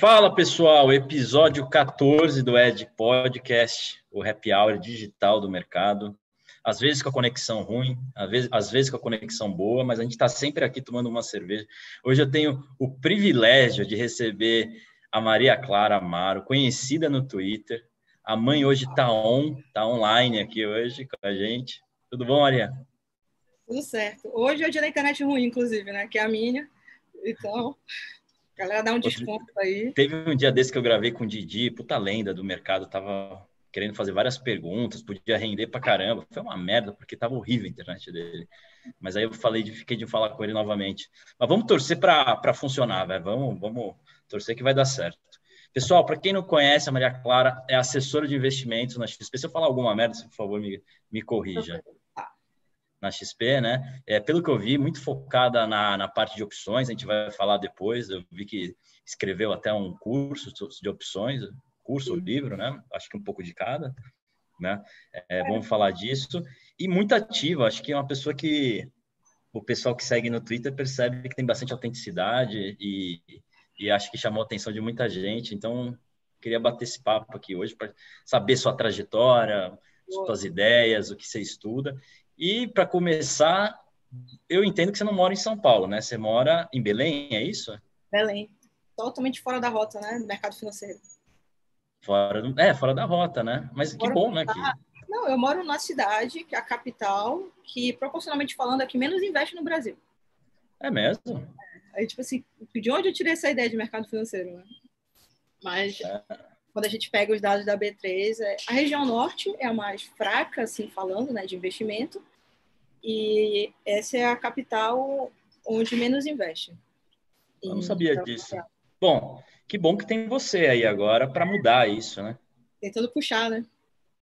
Fala pessoal, episódio 14 do Ed Podcast, o happy hour digital do mercado. Às vezes com a conexão ruim, às vezes, às vezes com a conexão boa, mas a gente está sempre aqui tomando uma cerveja. Hoje eu tenho o privilégio de receber a Maria Clara Amaro, conhecida no Twitter. A mãe hoje está on, está online aqui hoje com a gente. Tudo bom, Maria? Tudo certo. Hoje é o dia da internet ruim, inclusive, né? Que é a minha. Então, galera dá um desconto aí. Teve um dia desse que eu gravei com o Didi, puta lenda do mercado, tava querendo fazer várias perguntas, podia render pra caramba. Foi uma merda, porque tava horrível a internet dele. Mas aí eu falei de fiquei de falar com ele novamente. Mas vamos torcer para funcionar, velho. Vamos, vamos torcer que vai dar certo. Pessoal, para quem não conhece, a Maria Clara é assessora de investimentos na XP. Se eu falar alguma merda, por favor, me, me corrija na XP, né? É, pelo que eu vi, muito focada na, na parte de opções, a gente vai falar depois. Eu vi que escreveu até um curso de opções, curso ou livro, né? Acho que um pouco de cada, né? É, vamos falar disso. E muito ativa, acho que é uma pessoa que o pessoal que segue no Twitter percebe que tem bastante autenticidade e, e acho que chamou a atenção de muita gente. Então, queria bater esse papo aqui hoje para saber sua trajetória, suas ideias, o que você estuda e para começar, eu entendo que você não mora em São Paulo, né? Você mora em Belém, é isso? Belém. Totalmente fora da rota, né? Do mercado financeiro. Fora do... É, fora da rota, né? Mas que bom, né? Que... Não, eu moro na cidade, que é a capital, que proporcionalmente falando é que menos investe no Brasil. É mesmo? Aí, tipo assim, de onde eu tirei essa ideia de mercado financeiro, né? Mas é. quando a gente pega os dados da B3, é, a região norte é a mais fraca, assim, falando, né, de investimento, e essa é a capital onde menos investe. Eu não sabia então, disso. É. Bom, que bom que tem você aí agora para mudar isso, né? Tentando puxar, né?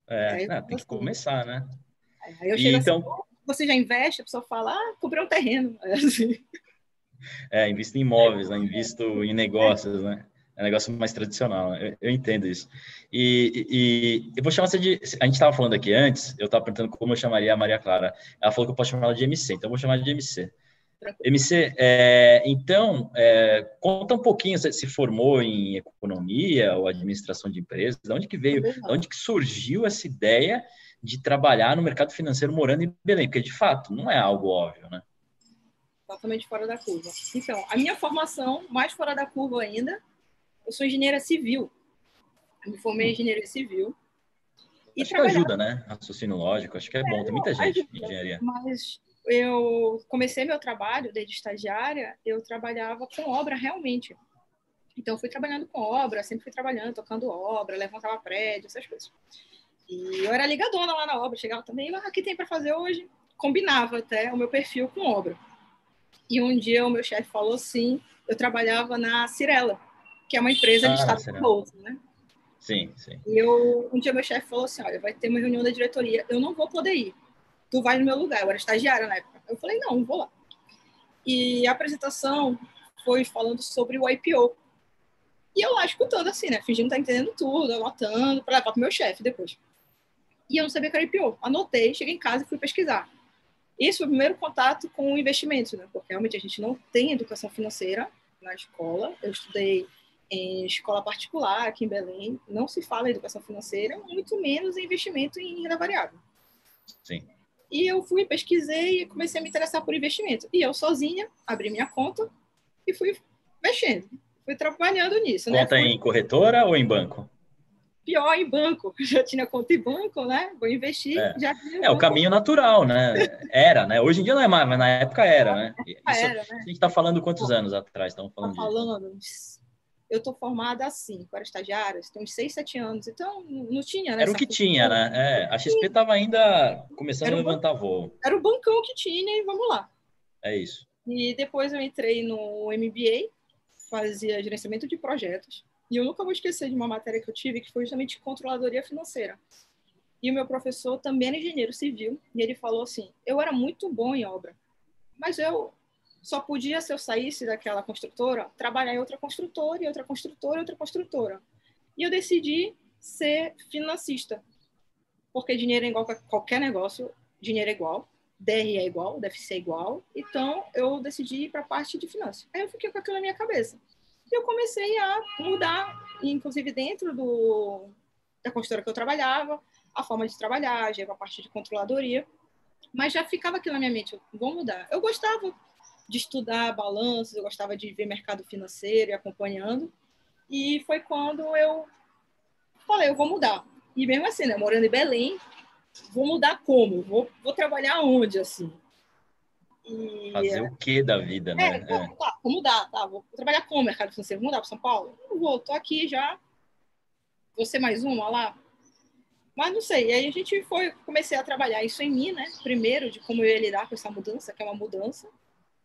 É, não, tem que começar, né? Aí eu chego então... assim, você já investe, a pessoa fala, ah, comprei um terreno. Assim. É, invisto em imóveis, né? invisto em negócios, né? É um negócio mais tradicional, né? eu, eu, entendo isso. E, e, eu vou chamar você de. A gente estava falando aqui antes, eu estava perguntando como eu chamaria a Maria Clara. Ela falou que eu posso chamar ela de MC, então eu vou chamar de MC. MC, é, então, é, conta um pouquinho, você se formou em economia ou administração de empresas, de onde que veio, de onde que surgiu essa ideia de trabalhar no mercado financeiro morando em Belém? Porque, de fato, não é algo óbvio, né? Totalmente fora da curva. Então, a minha formação, mais fora da curva ainda, eu sou engenheira civil. Eu me formei em engenharia civil. E acho que ajuda, né? Raciocínio lógico, acho que é, é bom. Tem muita gente ajuda, em engenharia. Mas eu comecei meu trabalho desde estagiária, eu trabalhava com obra realmente. Então, eu fui trabalhando com obra, sempre fui trabalhando, tocando obra, levantava prédio, essas coisas. E eu era ligadona lá na obra, chegava também, ah, o que tem para fazer hoje? Combinava até o meu perfil com obra. E um dia o meu chefe falou assim, eu trabalhava na Cirela, que é uma empresa de ah, estado bolsa, né? Sim, sim. E eu, um dia meu chefe falou assim, olha, vai ter uma reunião da diretoria, eu não vou poder ir. Tu vai no meu lugar. Eu era estagiária na época. Eu falei, não, vou lá. E a apresentação foi falando sobre o IPO. E eu lá escutando assim, né? Fingindo estar tá entendendo tudo, anotando, para levar para o meu chefe depois. E eu não sabia que era IPO. Anotei, cheguei em casa e fui pesquisar. Isso foi o primeiro contato com o investimento, né? Porque realmente a gente não tem educação financeira na escola. Eu estudei em escola particular aqui em Belém, não se fala em educação financeira, muito menos em investimento em renda variável. Sim. E eu fui, pesquisei e comecei a me interessar por investimento. E eu sozinha abri minha conta e fui mexendo, fui trabalhando nisso. Né? Conta né? em corretora ou em banco? Pior em banco. Já tinha conta em banco, né? Vou investir. É, já é o caminho natural, né? Era, né? Hoje em dia não é mais, mas na época era, né? Isso, era, né? A gente está falando quantos anos atrás? Estamos falando, tá falando eu tô formada assim, eu era estagiária, tem uns 6, 7 anos, então não tinha, né? Era o que tinha, né? É, a XP estava ainda começando a levantar voo. Era o bancão que tinha e vamos lá. É isso. E depois eu entrei no MBA, fazia gerenciamento de projetos, e eu nunca vou esquecer de uma matéria que eu tive, que foi justamente controladoria financeira. E o meu professor também era engenheiro civil, e ele falou assim: eu era muito bom em obra, mas eu só podia, se eu saísse daquela construtora, trabalhar em outra construtora, e outra construtora, e outra construtora. E eu decidi ser financista, porque dinheiro é igual a qualquer negócio, dinheiro é igual, DR é igual, DFC é igual, então eu decidi ir para a parte de finanças. Aí eu fiquei com aquilo na minha cabeça. E eu comecei a mudar, inclusive dentro do, da consultora que eu trabalhava, a forma de trabalhar, já a parte de controladoria. Mas já ficava aqui na minha mente, vou mudar. Eu gostava de estudar balanços, eu gostava de ver mercado financeiro e acompanhando. E foi quando eu falei, eu vou mudar. E mesmo assim, né, morando em Belém, vou mudar como? Vou, vou trabalhar onde, assim? E, Fazer o que da vida, né? É, é. Tá, vou mudar, tá? Vou trabalhar como mercado financeiro? Vou mudar para São Paulo? Não vou, tô aqui já. Vou ser mais uma lá? Mas não sei. E aí a gente foi, comecei a trabalhar isso em mim, né? Primeiro, de como eu ia lidar com essa mudança, que é uma mudança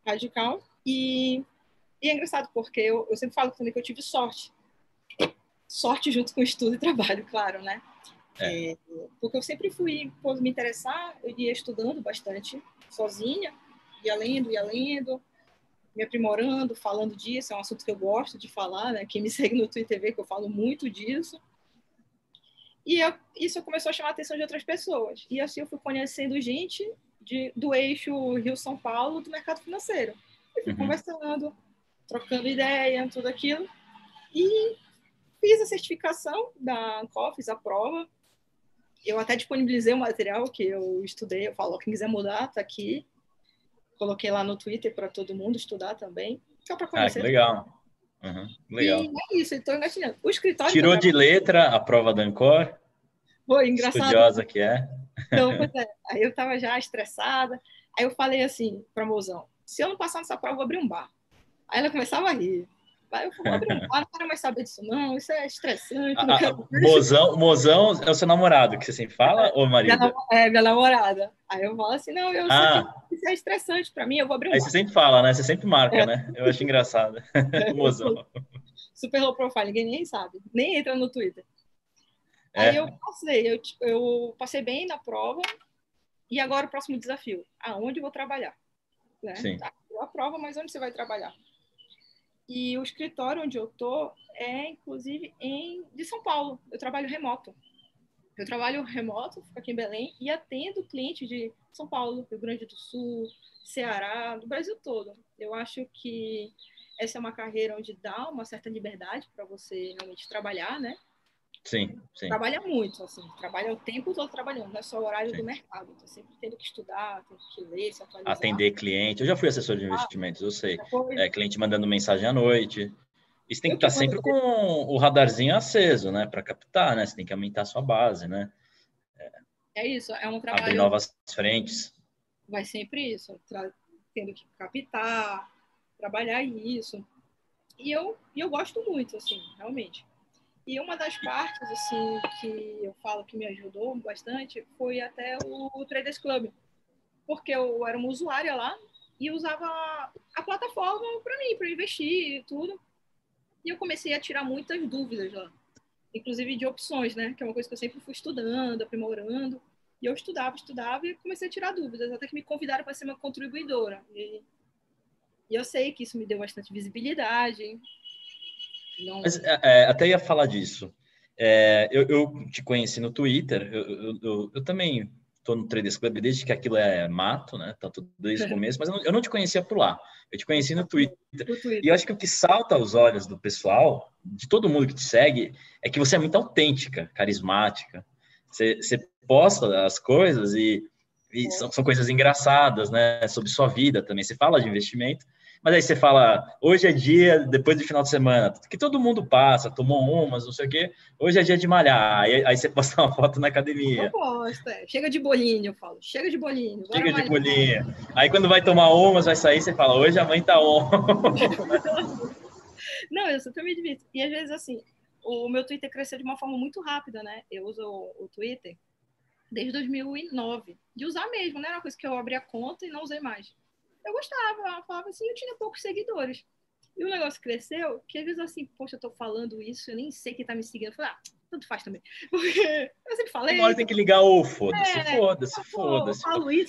radical. E, e é engraçado, porque eu, eu sempre falo também que eu tive sorte. Sorte junto com estudo e trabalho, claro, né? É. É, porque eu sempre fui, por me interessar, eu ia estudando bastante sozinha, ia lendo, ia lendo, me aprimorando, falando disso, é um assunto que eu gosto de falar, né? Quem me segue no Twitter vê que eu falo muito disso. E eu, isso começou a chamar a atenção de outras pessoas. E assim eu fui conhecendo gente de, do eixo Rio-São Paulo do mercado financeiro. E fui uhum. conversando, trocando ideia, tudo aquilo. E fiz a certificação da ANCOF, fiz a prova. Eu até disponibilizei o material que eu estudei. Eu falo, quem quiser mudar, tá aqui. Coloquei lá no Twitter para todo mundo estudar também. Só para conhecer. Ah, legal. Uhum, legal. E é isso, estou engatilhando. O escritório. Tirou de letra a prova da Ancor? Foi engraçado. Estudiosa que é. Então, é. Aí eu estava já estressada. Aí eu falei assim para mozão: se eu não passar nessa prova, eu vou abrir um bar. Aí ela começava a rir. Aí eu falei, não, não quero mais saber disso, não, isso é estressante. Ah, ah mozão, mozão é o seu namorado, que você sempre fala, é, ou marido? Minha, é, minha namorada. Aí eu falo assim, não, eu ah. sei que isso é estressante para mim, eu vou abrir um Aí você sempre fala, né? Você sempre marca, é. né? Eu acho engraçado. É, mozão. Super low profile, ninguém nem sabe, nem entra no Twitter. Aí é. eu passei, eu, eu passei bem na prova, e agora o próximo desafio, aonde vou trabalhar? Né? Sim. Tá, a prova, mas onde você vai trabalhar? E o escritório onde eu tô é, inclusive, em de São Paulo. Eu trabalho remoto. Eu trabalho remoto, fico aqui em Belém e atendo clientes de São Paulo, Rio Grande do Sul, Ceará, do Brasil todo. Eu acho que essa é uma carreira onde dá uma certa liberdade para você realmente trabalhar, né? Sim, sim. Trabalha muito, assim, trabalha o tempo todo trabalhando, não é só o horário sim. do mercado. Tô sempre tendo que estudar, tendo que ler, se atualizar. Atender cliente. Eu já fui assessor de investimentos, eu sei. É, cliente mandando mensagem à noite. E você tem que estar sempre com o radarzinho aceso, né? Para captar, né? Você tem que aumentar a sua base, né? É, é isso, é um trabalho. Abrir novas frentes. Vai sempre isso, tendo que captar, trabalhar isso. E eu, e eu gosto muito, assim, realmente. E uma das partes, assim, que eu falo que me ajudou bastante foi até o Traders Club. Porque eu era uma usuária lá e usava a plataforma para mim, para investir e tudo. E eu comecei a tirar muitas dúvidas lá. Inclusive de opções, né? Que é uma coisa que eu sempre fui estudando, aprimorando. E eu estudava, estudava e comecei a tirar dúvidas, até que me convidaram para ser uma contribuidora. E, e eu sei que isso me deu bastante visibilidade, não... Mas, é, é, até ia falar disso. É, eu, eu, te conheci no Twitter, eu, eu, eu também estou no Traders Club desde que aquilo é mato, né? Tanto desde o começo, mas eu não, eu não, te conhecia por lá. Eu te conheci no Twitter. Twitter. E eu acho que o que salta aos olhos do pessoal, de todo mundo que te segue, é que você é muito autêntica, carismática. Você, você posta as coisas e, e são, são coisas engraçadas, né? Sobre sua vida também. Você fala de investimento, mas aí você fala, hoje é dia, depois do final de semana, que todo mundo passa, tomou umas, não sei o quê, hoje é dia de malhar. Aí, aí você posta uma foto na academia. Eu gosto, é. Chega de bolinho, eu falo, chega de bolinho. Chega de bolinho. Aí quando vai tomar umas, vai sair, você fala, hoje a mãe tá on. não, eu sou também divirto. E às vezes, assim, o meu Twitter cresceu de uma forma muito rápida, né? Eu uso o, o Twitter desde 2009. De usar mesmo, né? Era uma coisa que eu abri a conta e não usei mais eu gostava, eu falava assim, eu tinha poucos seguidores. E o negócio cresceu, que às vezes assim, poxa, eu tô falando isso, eu nem sei quem tá me seguindo. Eu falei, ah, tanto faz também. Porque eu sempre falei. Uma hora tem que ligar o foda-se, é, foda-se, foda-se.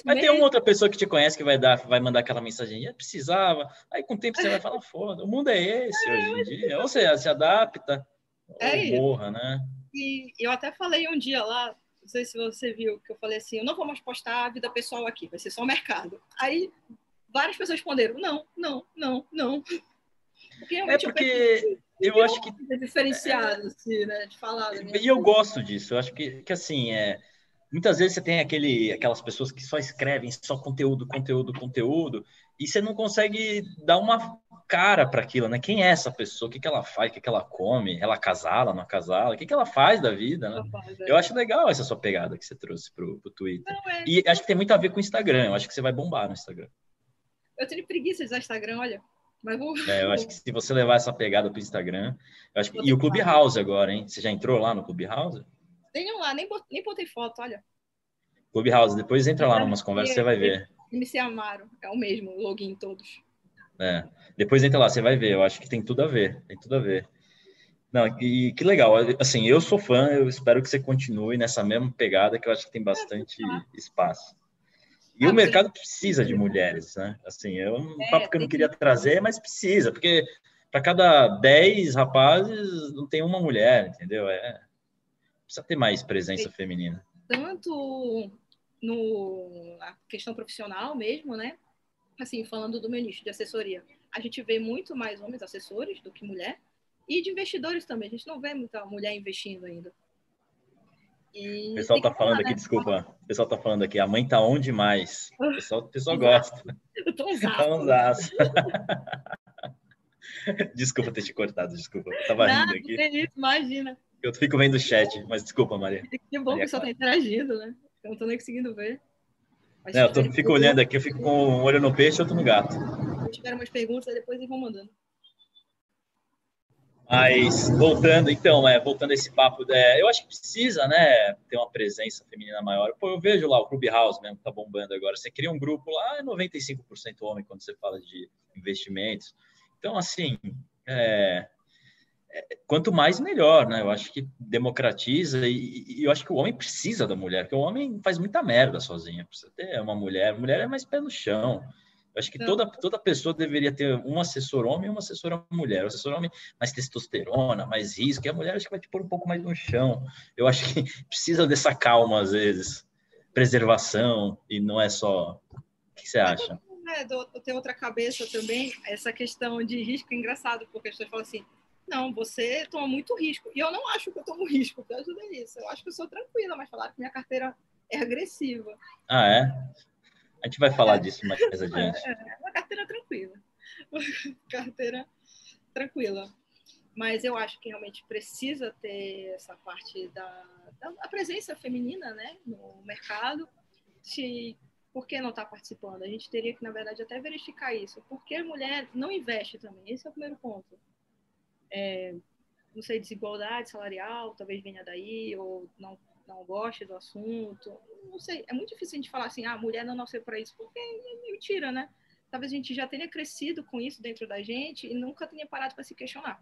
Vai ter uma outra pessoa que te conhece que vai dar, vai mandar aquela mensagem, eu precisava. Aí com o tempo você vai falar, foda, o mundo é esse é, hoje em dia. Ou você se adapta, é ou morra, né? E eu até falei um dia lá, não sei se você viu, que eu falei assim, eu não vou mais postar a vida pessoal aqui, vai ser só o mercado. Aí várias pessoas responderam não, não, não, não. Porque é porque eu, eu acho que é diferenciado, assim, né, de falar. E eu gosto disso. Eu acho que, que assim é muitas vezes você tem aquele, aquelas pessoas que só escrevem só conteúdo, conteúdo, conteúdo, e você não consegue dar uma cara para aquilo, né? Quem é essa pessoa? O que, que ela faz? O que, que ela come? Ela casala, não casala? O que, que ela faz da vida, né? Eu acho legal essa sua pegada que você trouxe pro, pro Twitter. É... E acho que tem muito a ver com o Instagram. Eu acho que você vai bombar no Instagram. Eu tenho preguiça de usar Instagram, olha. Mas vou... É, eu acho que se você levar essa pegada pro Instagram, eu acho que... e o Clubhouse agora, hein? Você já entrou lá no Clubhouse? Tenham lá, nem, bot... nem botei foto, olha. Clubhouse, depois entra lá numas conversas, você vai ver. MC Amaro, é o mesmo, login todos. É, depois entra lá, você vai ver, eu acho que tem tudo a ver, tem tudo a ver. Não, e que legal, assim, eu sou fã, eu espero que você continue nessa mesma pegada, que eu acho que tem bastante espaço. E o mercado precisa de mulheres, né? Assim, é um é, papo que eu não queria trazer, mas precisa, porque para cada 10 rapazes não tem uma mulher, entendeu? É, precisa ter mais presença feminina. Tanto no, na questão profissional mesmo, né? Assim, falando do meu nicho de assessoria, a gente vê muito mais homens assessores do que mulher e de investidores também. A gente não vê muita mulher investindo ainda. E o pessoal tá falando aqui, né? desculpa. O pessoal tá falando aqui, a mãe tá onde mais? O pessoal, o pessoal gosta. Eu tô usaço. desculpa ter te cortado, desculpa. Eu tava Nada, rindo aqui. Isso, imagina. Eu fico vendo o chat, mas desculpa, Maria. Que bom que o pessoal tá interagindo, né? Eu não tô nem conseguindo ver. Mas não, eu tô, fico olhando aqui, eu fico com um olho no peixe e outro no gato. Se tiver umas perguntas, depois eles vão mandando. Mas voltando, então, é, voltando a esse papo, é, eu acho que precisa, né, ter uma presença feminina maior. Pô, eu vejo lá o Clubhouse mesmo, que tá bombando agora. Você cria um grupo lá, é 95% homem quando você fala de investimentos. Então, assim, é, quanto mais melhor, né? Eu acho que democratiza e, e, eu acho que o homem precisa da mulher, porque o homem faz muita merda sozinho. Precisa ter uma mulher, a mulher é mais pé no chão. Acho que toda, toda pessoa deveria ter um assessor homem e uma assessora mulher. O assessor homem mais testosterona, mais risco, e a mulher acho que vai te pôr um pouco mais no chão. Eu acho que precisa dessa calma às vezes, preservação, e não é só. O que você acha? É, eu tenho outra cabeça também, essa questão de risco é engraçado, porque as pessoas falam assim não, você toma muito risco. E eu não acho que eu tomo risco por causa disso. Eu acho que eu sou tranquila, mas falaram que minha carteira é agressiva. Ah, é? A gente vai falar disso mais, mais adiante. É, é uma carteira tranquila. carteira tranquila. Mas eu acho que realmente precisa ter essa parte da, da presença feminina né, no mercado. Se, por que não está participando? A gente teria que, na verdade, até verificar isso. Porque a mulher não investe também. Esse é o primeiro ponto é, não sei, desigualdade salarial, talvez venha daí, ou não, não goste do assunto. Não sei, é muito difícil a gente falar assim, ah, a mulher não nasceu para isso, porque é mentira, né? Talvez a gente já tenha crescido com isso dentro da gente e nunca tenha parado para se questionar.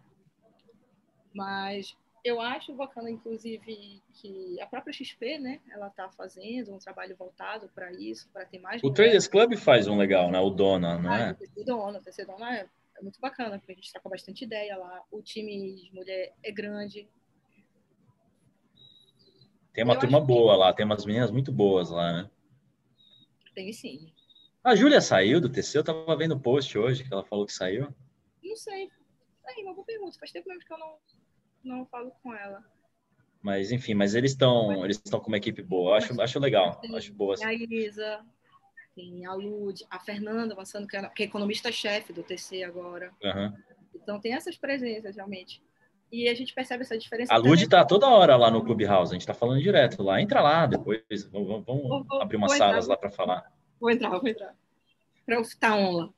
Mas eu acho bacana, inclusive, que a própria XP, né, ela está fazendo um trabalho voltado para isso, para ter mais. O Traders Club faz um legal, né? O Dona, não é? O Dona, o TC Dona é é muito bacana, porque a gente troca bastante ideia lá. O time de mulher é grande. Tem uma Eu turma boa que... lá, tem umas meninas muito boas lá, né? Tem sim. A Júlia saiu do TC, eu tava vendo o post hoje que ela falou que saiu. Não sei. Aí, uma boa pergunta. Faz tempo mesmo que eu não, não falo com ela. Mas enfim, mas eles estão eles estão com uma equipe boa. Eu acho, acho legal. Acho boa. A Isa, tem a Lud, a Fernanda avançando, que é, que é economista-chefe do TC agora. Uhum. Então tem essas presenças, realmente. E a gente percebe essa diferença. A Lud está toda hora lá no Clubhouse, a gente está falando direto lá. Entra lá depois, vamos, vamos vou, vou, abrir umas salas entrar, lá para falar. Vou entrar, vou entrar. Para eu estar on lá.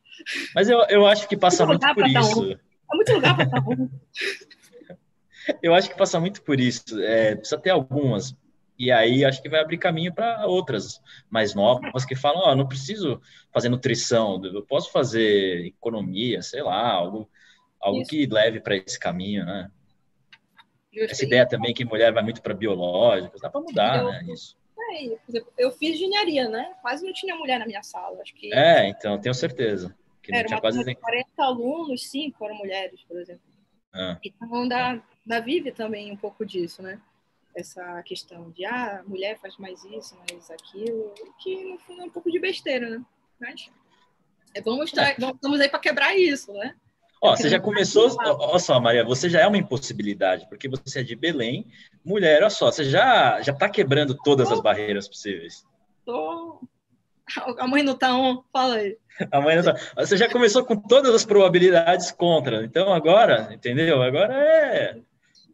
Mas eu, eu acho que passa muito, muito por isso. É muito lugar para estar on. eu acho que passa muito por isso. É, precisa ter algumas e aí acho que vai abrir caminho para outras mais novas que falam, ó, oh, não preciso fazer nutrição, eu posso fazer economia, sei lá, algo, algo que leve para esse caminho, né? Essa ideia também que mulher vai muito para biológicos, dá para mudar, eu, né, isso. É, eu fiz engenharia, né? Quase não tinha mulher na minha sala, acho que... É, então, tenho certeza. Que era tinha quase 40 alunos, cinco eram mulheres, por exemplo. Ah. Então, da, da Vive também um pouco disso, né? essa questão de ah, mulher faz mais isso, mais aquilo, que no fundo é um pouco de besteira, né? Mas é, vamos, estar, é. vamos aí para quebrar isso, né? Ó, você já começou, olha só, Maria, você já é uma impossibilidade, porque você é de Belém, mulher, olha só, você já já tá quebrando todas as barreiras possíveis. Tô. A mãe não tá on, fala aí. A mãe não tá. Você já começou com todas as probabilidades contra. Então agora, entendeu? Agora é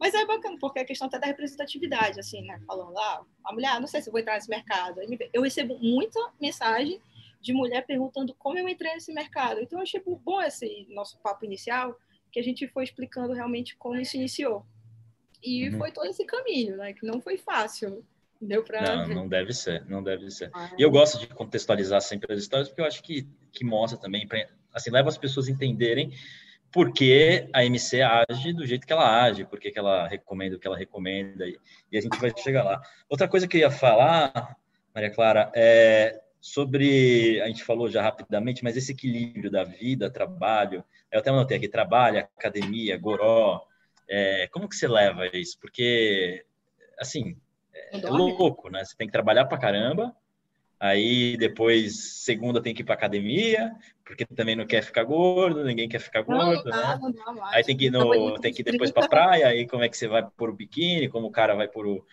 mas é bacana, porque a questão até da representatividade, assim, né? Falando, ah, a mulher, ah, não sei se eu vou entrar nesse mercado. Eu recebo muita mensagem de mulher perguntando como eu entrei nesse mercado. Então, eu achei bom esse nosso papo inicial, que a gente foi explicando realmente como isso iniciou. E uhum. foi todo esse caminho, né? Que não foi fácil. Deu não, não deve ser, não deve ser. Ah, e eu gosto de contextualizar sempre as histórias, porque eu acho que, que mostra também, assim, leva as pessoas a entenderem por que a MC age do jeito que ela age, por que ela recomenda o que ela recomenda, e, e, a gente vai chegar lá. Outra coisa que eu ia falar, Maria Clara, é sobre, a gente falou já rapidamente, mas esse equilíbrio da vida, trabalho, eu até anotei aqui, trabalho, academia, goró, é, como que você leva isso? Porque, assim, é, é louco, né? Você tem que trabalhar pra caramba, Aí depois, segunda tem que ir para academia, porque também não quer ficar gordo, ninguém quer ficar gordo, não, né? Não, não, aí tem que ir, no, tem que ir depois para praia, aí como é que você vai por o biquíni, como o cara vai por o...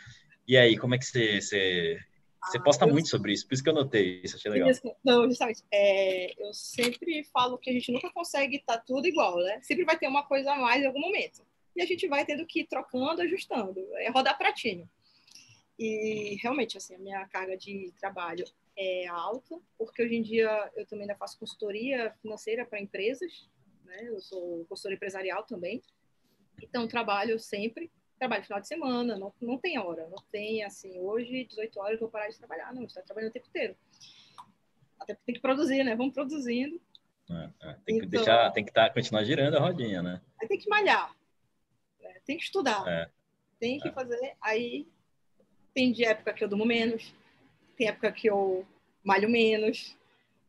E aí, como é que você... Você, você posta ah, muito sobre isso, por isso que eu notei isso, achei legal. Não, justamente, é, eu sempre falo que a gente nunca consegue estar tá tudo igual, né? Sempre vai ter uma coisa a mais em algum momento. E a gente vai tendo que ir trocando, ajustando, é rodar pratinho. E realmente, assim, a minha carga de trabalho é alta, porque hoje em dia eu também ainda faço consultoria financeira para empresas, né? Eu sou consultora empresarial também. Então, trabalho sempre, trabalho final de semana, não, não tem hora, não tem assim, hoje, 18 horas, vou parar de trabalhar, não, está trabalhando o tempo inteiro. Até porque tem que produzir, né? Vamos produzindo. É, é. Tem que então, deixar, tem que tá, continuar girando a rodinha, né? Aí tem que malhar, né? tem que estudar, é. tem que é. fazer. Aí tem de época que eu durmo menos, tem época que eu malho menos.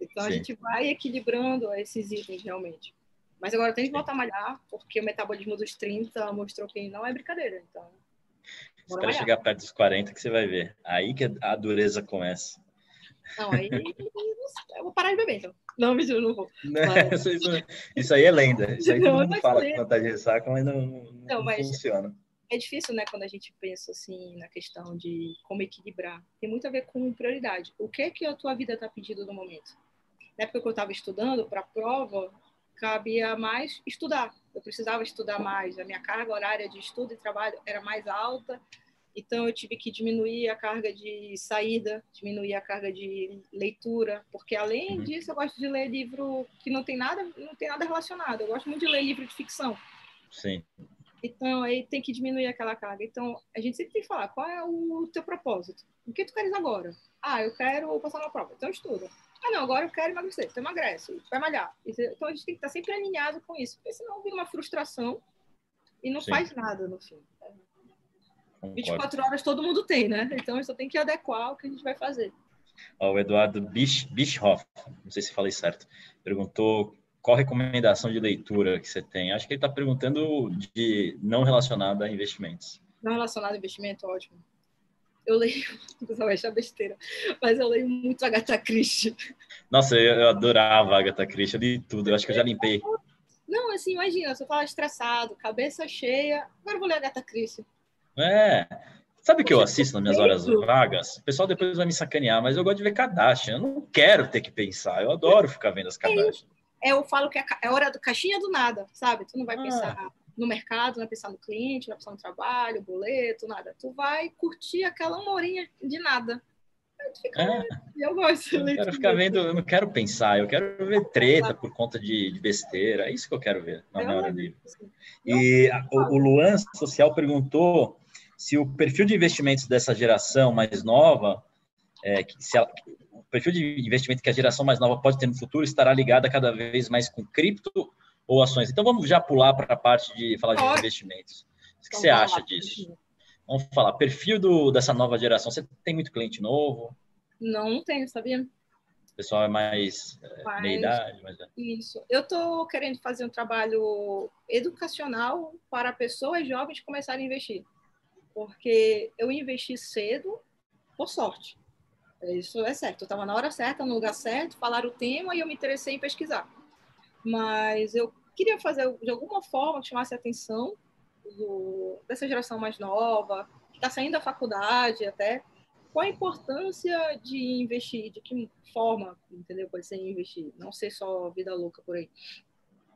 Então Sim. a gente vai equilibrando esses itens realmente. Mas agora eu tenho que voltar a malhar, porque o metabolismo dos 30 mostrou que não é brincadeira. Então. Espera chegar perto dos 40 que você vai ver. Aí que a dureza começa. Não, aí eu vou parar de beber, então. Não, me não vou. Mas... isso, isso, aí é lenda. Isso aí todo mundo fala que não tá de ressaca, mas não, não, não mas... funciona é difícil, né, quando a gente pensa assim na questão de como equilibrar. Tem muito a ver com prioridade. O que é que a tua vida está pedindo no momento? Na época que eu estava estudando para a prova, cabia mais estudar. Eu precisava estudar mais. A minha carga horária de estudo e trabalho era mais alta. Então eu tive que diminuir a carga de saída, diminuir a carga de leitura, porque além uhum. disso eu gosto de ler livro que não tem nada, não tem nada relacionado. Eu gosto muito de ler livro de ficção. Sim. Então, aí tem que diminuir aquela carga. Então, a gente sempre tem que falar qual é o teu propósito. O que tu queres agora? Ah, eu quero passar uma prova. Então, estuda. Ah, não, agora eu quero emagrecer. Então, emagrece. Vai malhar. Então, a gente tem que estar sempre alinhado com isso. Porque senão vira uma frustração e não Sim. faz nada no fim. Concordo. 24 horas todo mundo tem, né? Então, a gente só tem que adequar o que a gente vai fazer. o Eduardo Bisch, Bischhoff, não sei se falei certo, perguntou qual recomendação de leitura que você tem? Acho que ele está perguntando de não relacionado a investimentos. Não relacionado a investimento, ótimo. Eu leio, você vai achar besteira, mas eu leio muito Agatha Christie. Nossa, eu, adorava Agatha Christie, eu li tudo, eu acho que eu já limpei. Não, assim, imagina, você fala estressado, cabeça cheia, agora eu vou ler Agatha Christie. É, Sabe o que eu assisto nas minhas horas vagas? O pessoal depois vai me sacanear, mas eu gosto de ver Kardashian. Eu não quero ter que pensar. Eu adoro ficar vendo as Kardashian eu falo que é, é hora do caixinha do nada, sabe? Tu não vai ah. pensar no mercado, não vai pensar no cliente, não vai pensar no trabalho, boleto, nada. Tu vai curtir aquela uma horinha de nada. Fica, é. Eu gosto. Eu quero ficar vendo, eu não quero pensar, eu quero ver treta por conta de, de besteira. É isso que eu quero ver na minha hora livre. E o, o Luan Social perguntou se o perfil de investimentos dessa geração mais nova, é, se ela, perfil de investimento que a geração mais nova pode ter no futuro estará ligada cada vez mais com cripto ou ações. Então vamos já pular para a parte de falar de investimentos. O que então, você acha disso? Vamos falar, perfil do, dessa nova geração. Você tem muito cliente novo? Não, não tenho, sabia? O pessoal é mais é, meia idade. Mas... É. Isso. Eu estou querendo fazer um trabalho educacional para pessoas jovens começarem a investir. Porque eu investi cedo, por sorte. Isso é certo. Eu estava na hora certa, no lugar certo, falaram o tema e eu me interessei em pesquisar. Mas eu queria fazer de alguma forma que chamasse a atenção do, dessa geração mais nova, que está saindo da faculdade até, qual a importância de investir, de que forma, entendeu? Pode ser investir, não ser só vida louca por aí.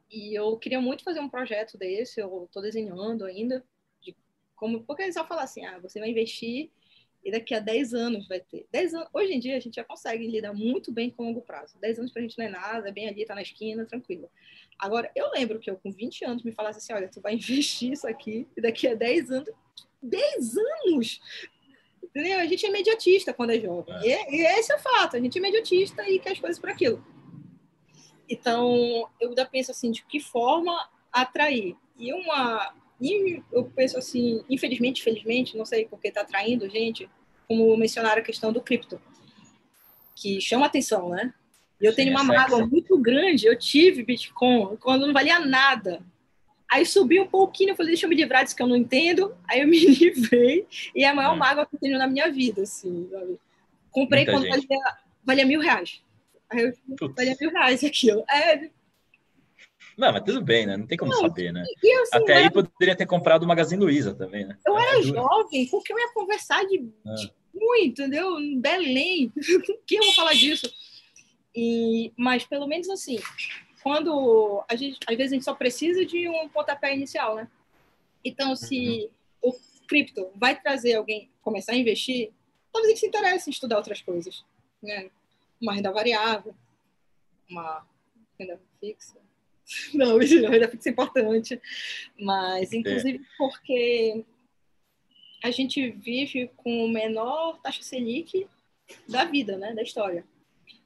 E eu queria muito fazer um projeto desse, eu estou desenhando ainda, de como, porque eles só falam assim, ah, você vai investir e daqui a 10 anos vai ter. 10 anos, hoje em dia a gente já consegue lidar muito bem com longo prazo. 10 anos para a gente não é nada, é bem ali, tá na esquina, tranquilo. Agora, eu lembro que eu com 20 anos me falasse assim, olha, tu vai investir isso aqui e daqui a 10 anos, 10 anos! Entendeu? A gente é imediatista quando é jovem. É. E, e esse é o fato, a gente é imediatista e quer as coisas para aquilo. Então, eu ainda penso assim, de que forma atrair. E uma e eu penso assim, infelizmente, felizmente, não sei porque está atraindo gente, como mencionaram a questão do cripto, que chama atenção, né? E eu Sim, tenho uma é mágoa muito grande, eu tive Bitcoin quando não valia nada. Aí subi um pouquinho, eu falei, deixa eu me livrar disso que eu não entendo. Aí eu me livrei, e é a maior hum. mágoa que eu tenho na minha vida, assim, sabe? Comprei Muita quando valia, valia, mil reais. Aí eu, valia mil reais aquilo. É, não, mas tudo bem, né? Não tem como não, saber, né? Assim, Até aí poderia ter comprado o Magazine Luiza também, né? Eu era é jovem, porque eu ia conversar de, ah. de muito, entendeu? Em Belém. Com quem eu vou falar disso? E, mas pelo menos assim, quando a gente, às vezes a gente só precisa de um pontapé inicial, né? Então, se uhum. o cripto vai trazer alguém começar a investir, talvez ele se interesse em estudar outras coisas, né? Uma renda variável, uma renda fixa, Não, renda fixa é importante. Mas, inclusive, é. porque a gente vive com a menor taxa Selic da vida, né? Da história.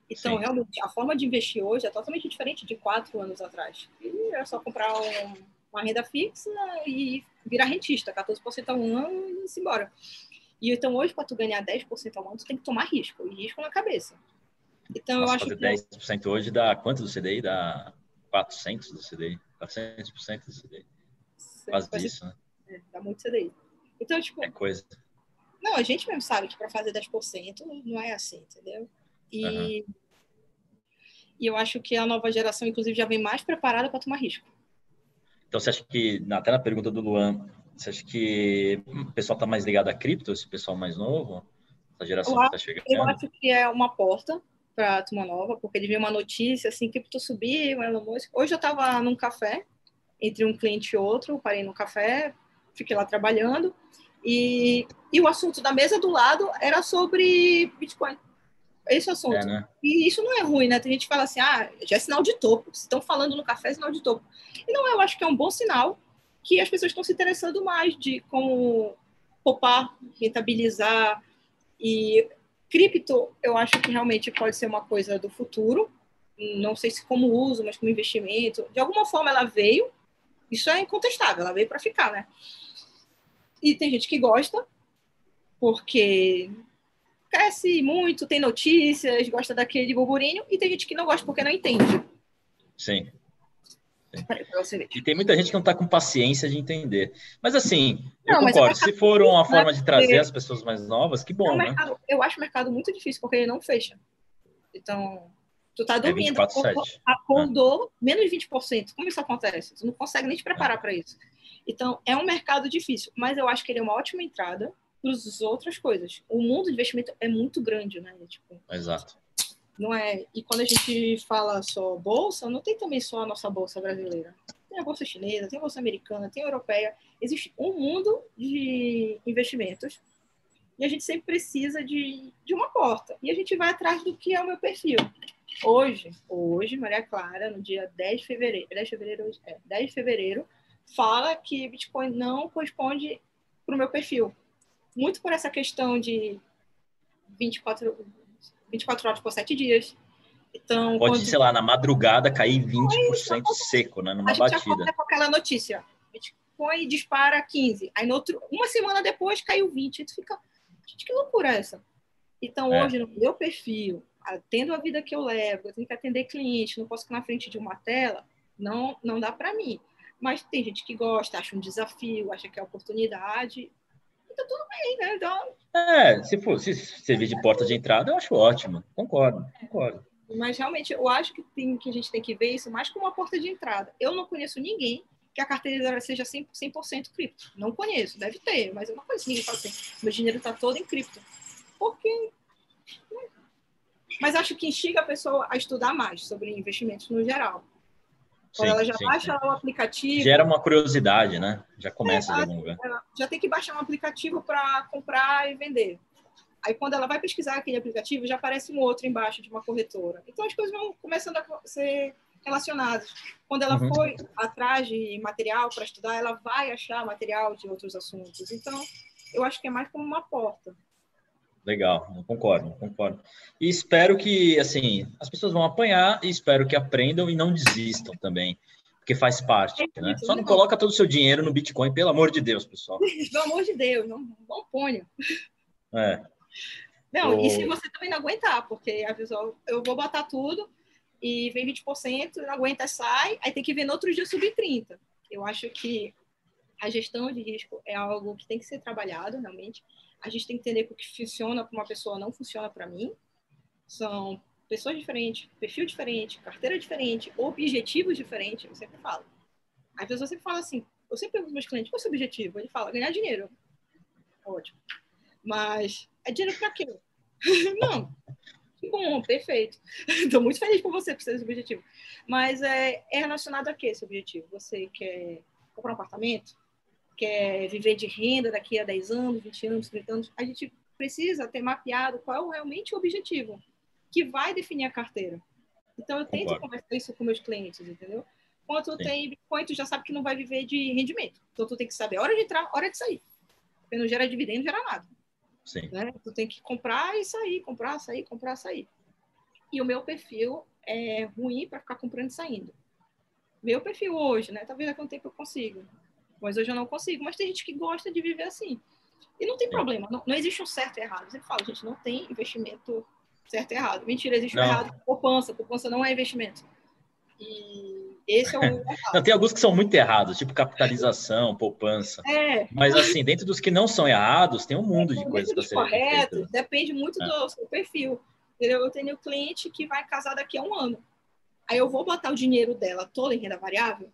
Então, Sim. realmente, a forma de investir hoje é totalmente diferente de quatro anos atrás. E era só comprar um, uma renda fixa e virar rentista, 14% ao ano e ir embora. E então, hoje, para tu ganhar 10% ao ano, tu tem que tomar risco, e risco na cabeça. Então, Nossa, eu acho que... 10% hoje dá quanto do CDI? Dá 400 do CDI, 400% do CDI. Quase isso, né? É, dá muito CDI. Então, tipo... É coisa. Não, a gente mesmo sabe que para fazer 10% não é assim, entendeu? E, uhum. e eu acho que a nova geração, inclusive, já vem mais preparada para tomar risco. Então, você acha que, até na pergunta do Luan, você acha que o pessoal está mais ligado a cripto, esse pessoal mais novo? Essa geração eu que está chegando? Eu acho que é uma porta para a turma nova, porque ele viu uma notícia assim, cripto subiu, Elon Musk. Hoje eu estava num café, entre um cliente e outro, parei no café, fiquei lá trabalhando, e, e o assunto da mesa do lado era sobre Bitcoin. Esse assunto. É, né? E isso não é ruim, né? Tem gente que fala assim, ah, já é sinal de topo. Se estão falando no café, é sinal de topo. E não, eu acho que é um bom sinal que as pessoas estão se interessando mais de como poupar, rentabilizar. E Cripto, eu acho que realmente pode ser uma coisa do futuro. Não sei se como uso, mas como investimento. De alguma forma ela veio. Isso é incontestável, ela veio para ficar, né? E tem gente que gosta, porque cresce muito, tem notícias, gosta daquele burburinho, e tem gente que não gosta porque não entende. Sim. E tem muita gente que não está com paciência de entender. Mas assim, eu não, concordo. Se for uma forma de trazer as pessoas mais novas, que bom, é mercado, né? Eu acho o mercado muito difícil, porque ele não fecha. Então, tu tá é dormindo, é 24, acordou, acordou ah. menos de 20%. Como isso acontece? Tu não consegue nem te preparar ah. para isso. Então, é um mercado difícil, mas eu acho que ele é uma ótima entrada para as outras coisas. O mundo de investimento é muito grande, né? Tipo, Exato não é. E quando a gente fala só bolsa, não tem também só a nossa bolsa brasileira. Tem a bolsa chinesa, tem a bolsa americana, tem a europeia. Existe um mundo de investimentos e a gente sempre precisa de, de uma porta. E a gente vai atrás do que é o meu perfil. Hoje, hoje, Maria Clara, no dia 10 de fevereiro, 10 de fevereiro, é, 10 de fevereiro fala que Bitcoin não corresponde para o meu perfil. Muito por essa questão de 24, 24 horas por 7 dias. Então, Pode, quando... sei lá, na madrugada cair 20% seco, né? Numa a gente batida. com aquela notícia. Bitcoin dispara 15. Aí, no outro, uma semana depois, caiu 20. E tu fica, gente, que loucura é essa? Então, é. hoje, no meu perfil, tendo a vida que eu levo, eu tenho que atender cliente, não posso ficar na frente de uma tela, não, não dá para mim. Mas tem gente que gosta, acha um desafio, acha que é oportunidade tá tudo bem, né? Então... É, se for se servir de porta de entrada, eu acho ótimo. Concordo, concordo. Mas realmente eu acho que, tem, que a gente tem que ver isso mais como uma porta de entrada. Eu não conheço ninguém que a carteira dela seja 100%, 100 cripto. Não conheço, deve ter, mas eu não conheço ninguém que fala assim, meu dinheiro está todo em cripto. Porque... Né? Mas acho que instiga a pessoa a estudar mais sobre investimentos no geral. Sim, ela já sim, baixa sim. o aplicativo... Gera uma curiosidade, né? Já começa é, de algum lugar. Já tem que baixar um aplicativo para comprar e vender. Aí, quando ela vai pesquisar aquele aplicativo, já aparece um outro embaixo de uma corretora. Então, as coisas vão começando a ser relacionadas. Quando ela uhum. foi atrás de material para estudar, ela vai achar material de outros assuntos. Então, eu acho que é mais como uma porta. Legal, eu concordo, eu concordo. E espero que, assim, as pessoas vão apanhar e espero que aprendam e não desistam também, porque faz parte, é, né? Só não coloca todo o seu dinheiro no Bitcoin, pelo amor de Deus, pessoal. pelo amor de Deus, não, não ponha. É. Não, e se você também não aguentar, porque a pessoa, eu vou botar tudo e vem 20%, não aguenta, sai, aí tem que ver no outro dia subir 30%. Eu acho que a gestão de risco é algo que tem que ser trabalhado, realmente. A gente tem que entender que o que funciona para uma pessoa não funciona para mim. São pessoas diferentes, perfil diferente, carteira diferente, objetivos diferentes, eu sempre falo. Vezes eu sempre falo assim, eu sempre pergunto aos meus clientes, qual é o seu objetivo? Ele fala, ganhar dinheiro. Ótimo. Mas é dinheiro para quê? Não. Que bom, perfeito. Estou muito feliz por você, por ser esse objetivo. Mas é, é relacionado a quê esse objetivo? Você quer comprar um apartamento? Quer viver de renda daqui a 10 anos, 20 anos, 30 anos? A gente precisa ter mapeado qual é realmente o objetivo que vai definir a carteira. Então, eu tento conversar isso com meus clientes, entendeu? Quando tu tem Bitcoin, tu já sabe que não vai viver de rendimento. Então, tu tem que saber a hora de entrar, a hora de sair. Porque não gera dividendo, não gera nada. Sim. Né? Tu tem que comprar e sair, comprar, sair, comprar, sair. E o meu perfil é ruim para ficar comprando e saindo. Meu perfil hoje, né? Talvez daqui a um tempo eu consigo. Mas hoje eu não consigo. Mas tem gente que gosta de viver assim. E não tem problema. Não, não existe um certo e errado. Você fala, gente, não tem investimento certo e errado. Mentira, existe não. um errado. Poupança. Poupança não é investimento. E esse é o. não, tem alguns que são muito errados, tipo capitalização, poupança. É. Mas, assim, dentro dos que não são errados, tem um mundo de coisas para ser correto, depende muito é. do seu perfil. Eu tenho um cliente que vai casar daqui a um ano. Aí eu vou botar o dinheiro dela todo em renda variável?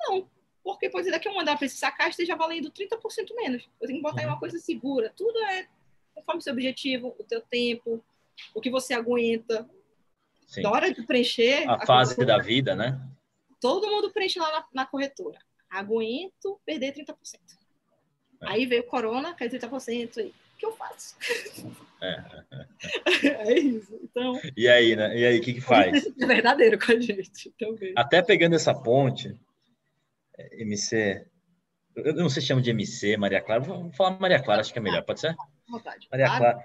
Não. Porque pode ser daqui a um ano ela precisa sacar esteja valendo 30% menos. Eu tenho que botar uhum. uma coisa segura. Tudo é conforme o seu objetivo, o teu tempo, o que você aguenta. Sim. Na hora de preencher. A, a fase da vida, né? todo mundo preenche lá na, na corretora. Aguento perder 30%. É. Aí veio o corona, cai 30%. Aí, o que eu faço? É. é isso. Então, e aí, né? E aí, o que, que faz? É verdadeiro com a gente também. Até pegando essa ponte, é, MC, eu não sei se chama de MC, Maria Clara. Vamos falar Maria Clara, acho que é melhor, pode ser? Vontade. Maria Clara.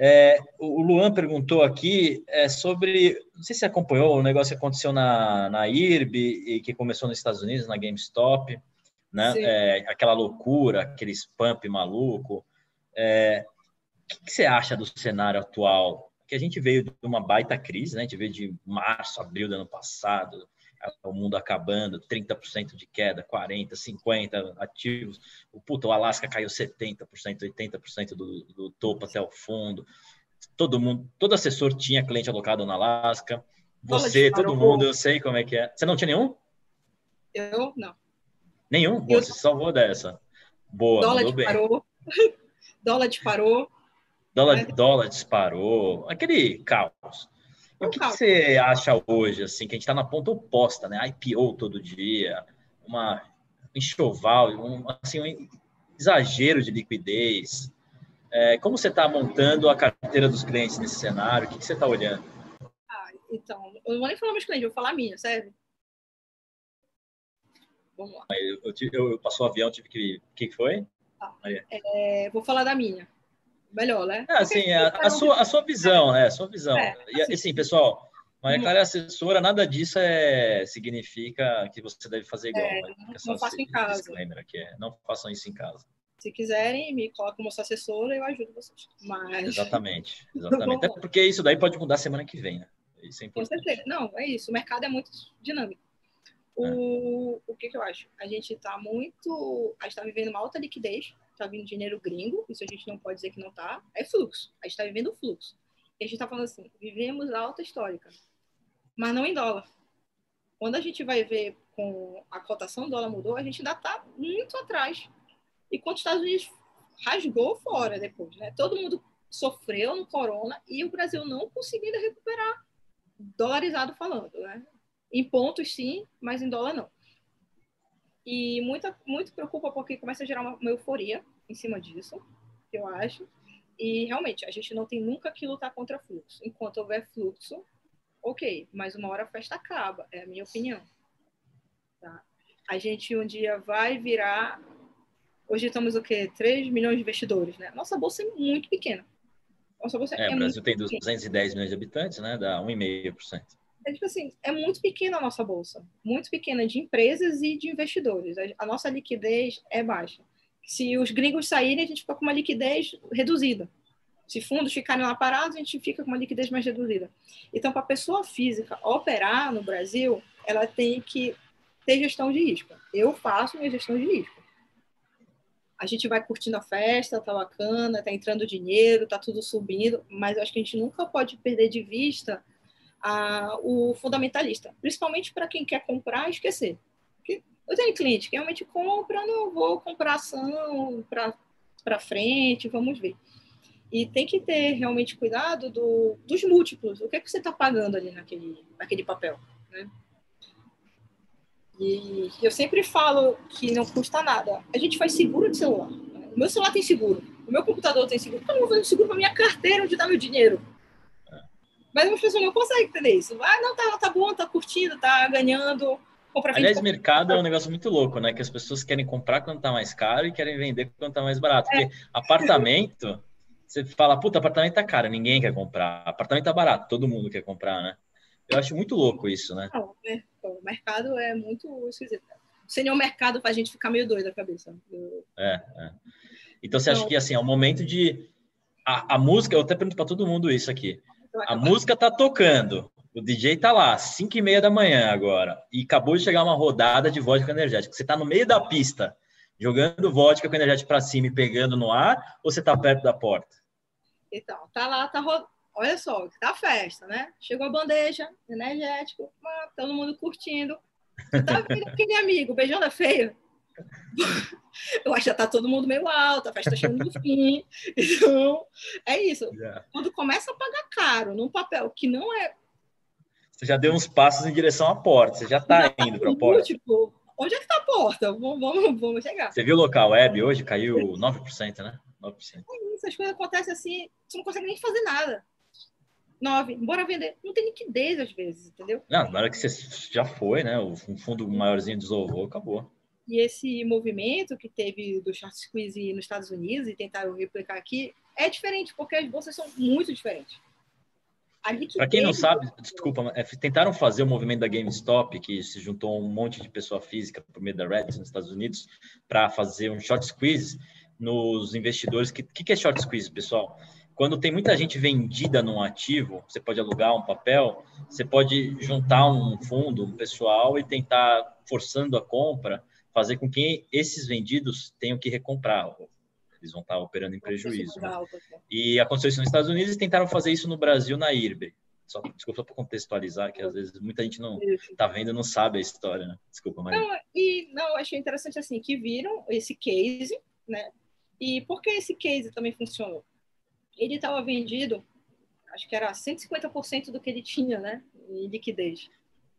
É, o Luan perguntou aqui é, sobre, não sei se acompanhou, o negócio que aconteceu na, na IRB e que começou nos Estados Unidos, na GameStop, né? É, aquela loucura, aquele spam maluco. É, o que, que, você acha do cenário atual? Que a gente veio de uma baita crise, né? A gente veio de março, abril do ano passado, o mundo acabando, 30% de queda, 40%, 50% ativos. O puta, o Alasca caiu 70%, 80% do, do topo até o fundo. Todo mundo, todo assessor tinha cliente alocado na Alasca. Você, todo mundo, eu sei como é que é. Você não tinha nenhum? Eu não. Nenhum? Bom, eu... Você salvou dessa. Boa, dólar disparou. dólar disparou. Dólar, é. dólar disparou. Aquele caos. O que, que, você acha hoje, assim, que a gente está na ponta oposta, né? IPO todo dia, uma enxoval, um, assim, um exagero de liquidez. É, como você está montando a carteira dos clientes nesse cenário? O que, que você está olhando? Ah, então, eu não vou nem falar meus clientes, eu vou falar a minha, serve? Vamos lá. Eu, eu, eu passou o avião, tive que. O que, que foi? Ah, é, vou falar da minha melhor, né? É, assim, a, a, sua, a sua visão, né? A sua visão. É, e assim, assim pessoal, Maria Clara é assessora, nada disso é, significa que você deve fazer igual. É, né? Não, façam em casa. Aqui, é, não façam isso em casa. Se quiserem, me colocam como sua assessora, eu ajudo vocês. Mas... Exatamente, exatamente. Até porque isso daí pode mudar semana que vem, né? Isso é importante. Com certeza. Não, é isso. O mercado é muito dinâmico. O, é. o que, que eu acho? A gente está muito. A gente está vivendo uma alta liquidez está vindo dinheiro gringo, isso a gente não pode dizer que não está, é fluxo. A gente está vivendo fluxo. a gente está falando assim, vivemos a alta histórica, mas não em dólar. Quando a gente vai ver com a cotação do dólar mudou, a gente ainda está muito atrás. E quando os Estados Unidos rasgou fora depois, né? Todo mundo sofreu no corona e o Brasil não conseguiu recuperar, dolarizado falando, né? Em pontos sim, mas em dólar não. E muita, muito preocupa porque começa a gerar uma, uma euforia em cima disso, eu acho. E realmente, a gente não tem nunca que lutar contra fluxo. Enquanto houver fluxo, ok, mas uma hora a festa acaba, é a minha opinião. Tá? A gente um dia vai virar. Hoje estamos o quê? 3 milhões de investidores, né? Nossa bolsa é muito pequena. Nossa bolsa é, é o Brasil tem 210 milhões de habitantes, né? Dá 1,5%. É tipo assim, é muito pequena a nossa bolsa, muito pequena de empresas e de investidores. A nossa liquidez é baixa. Se os gringos saírem, a gente fica com uma liquidez reduzida. Se fundos ficarem lá parados, a gente fica com uma liquidez mais reduzida. Então, para a pessoa física operar no Brasil, ela tem que ter gestão de risco. Eu faço minha gestão de risco. A gente vai curtindo a festa, tá bacana, tá entrando dinheiro, tá tudo subindo, mas eu acho que a gente nunca pode perder de vista a, o fundamentalista, principalmente para quem quer comprar e esquecer. Eu tenho cliente que realmente compra, não vou comprar ação para frente, vamos ver. E tem que ter realmente cuidado do, dos múltiplos. O que é que você está pagando ali naquele, naquele papel, né? E eu sempre falo que não custa nada. A gente faz seguro de celular. O meu celular tem seguro. O meu computador tem seguro. Então eu vou fazer seguro para minha carteira onde está meu dinheiro. Mas uma pessoa não consegue entender isso. Ah, não, tá, tá bom, tá curtindo, tá ganhando. Compra Aliás, mercado é um negócio muito louco, né? Que as pessoas querem comprar quando tá mais caro e querem vender quando tá mais barato. É. Porque apartamento, você fala, puta, apartamento tá caro, ninguém quer comprar. Apartamento tá barato, todo mundo quer comprar, né? Eu acho muito louco isso, né? Não, né? o mercado é muito esquisito. Sem nenhum mercado faz a gente ficar meio doido a cabeça. É, é. Então você então, acha que assim, é o momento de. A, a música, eu até pergunto para todo mundo isso aqui. A música tá tocando. O DJ tá lá, 5 e meia da manhã agora. E acabou de chegar uma rodada de vodka energética. Você tá no meio da pista, jogando vodka com energético para cima e pegando no ar, ou você tá perto da porta? Então, tá lá, tá ro... Olha só, tá festa, né? Chegou a bandeja, energético, todo mundo curtindo. Tá vendo aquele amigo, beijando a feia? eu acho que já tá todo mundo meio alto, a festa chegando no fim. Então, é isso. Yeah. Quando começa a pagar caro num papel que não é. Você já deu uns passos em direção à porta, você já tá já indo para a porta. Tipo, onde é que tá a porta? Vamos, vamos, vamos chegar. Você viu o local web hoje? Caiu 9%, né? 9%. É isso, as coisas acontecem assim, você não consegue nem fazer nada. 9, bora vender. Não tem liquidez às vezes, entendeu? Não, na hora que você já foi, né? Um fundo maiorzinho desovou, acabou. E esse movimento que teve do short squeeze nos Estados Unidos e tentaram replicar aqui é diferente, porque as bolsas são muito diferentes. Para quem não sabe, desculpa, é, tentaram fazer o movimento da GameStop, que se juntou um monte de pessoa física por meio da Reddit nos Estados Unidos, para fazer um short squeeze nos investidores. O que, que é short squeeze, pessoal? Quando tem muita gente vendida num ativo, você pode alugar um papel, você pode juntar um fundo, um pessoal e tentar forçando a compra fazer com que esses vendidos tenham que recomprar. Eles vão estar operando em prejuízo. Né? E aconteceu isso nos Estados Unidos e tentaram fazer isso no Brasil na IRB. Só, desculpa para contextualizar, que às vezes muita gente não está vendo não sabe a história, né? Desculpa, mas... Não, e não, achei interessante assim, que viram esse case, né? E por que esse case também funcionou? Ele estava vendido, acho que era 150% do que ele tinha, né? Em liquidez.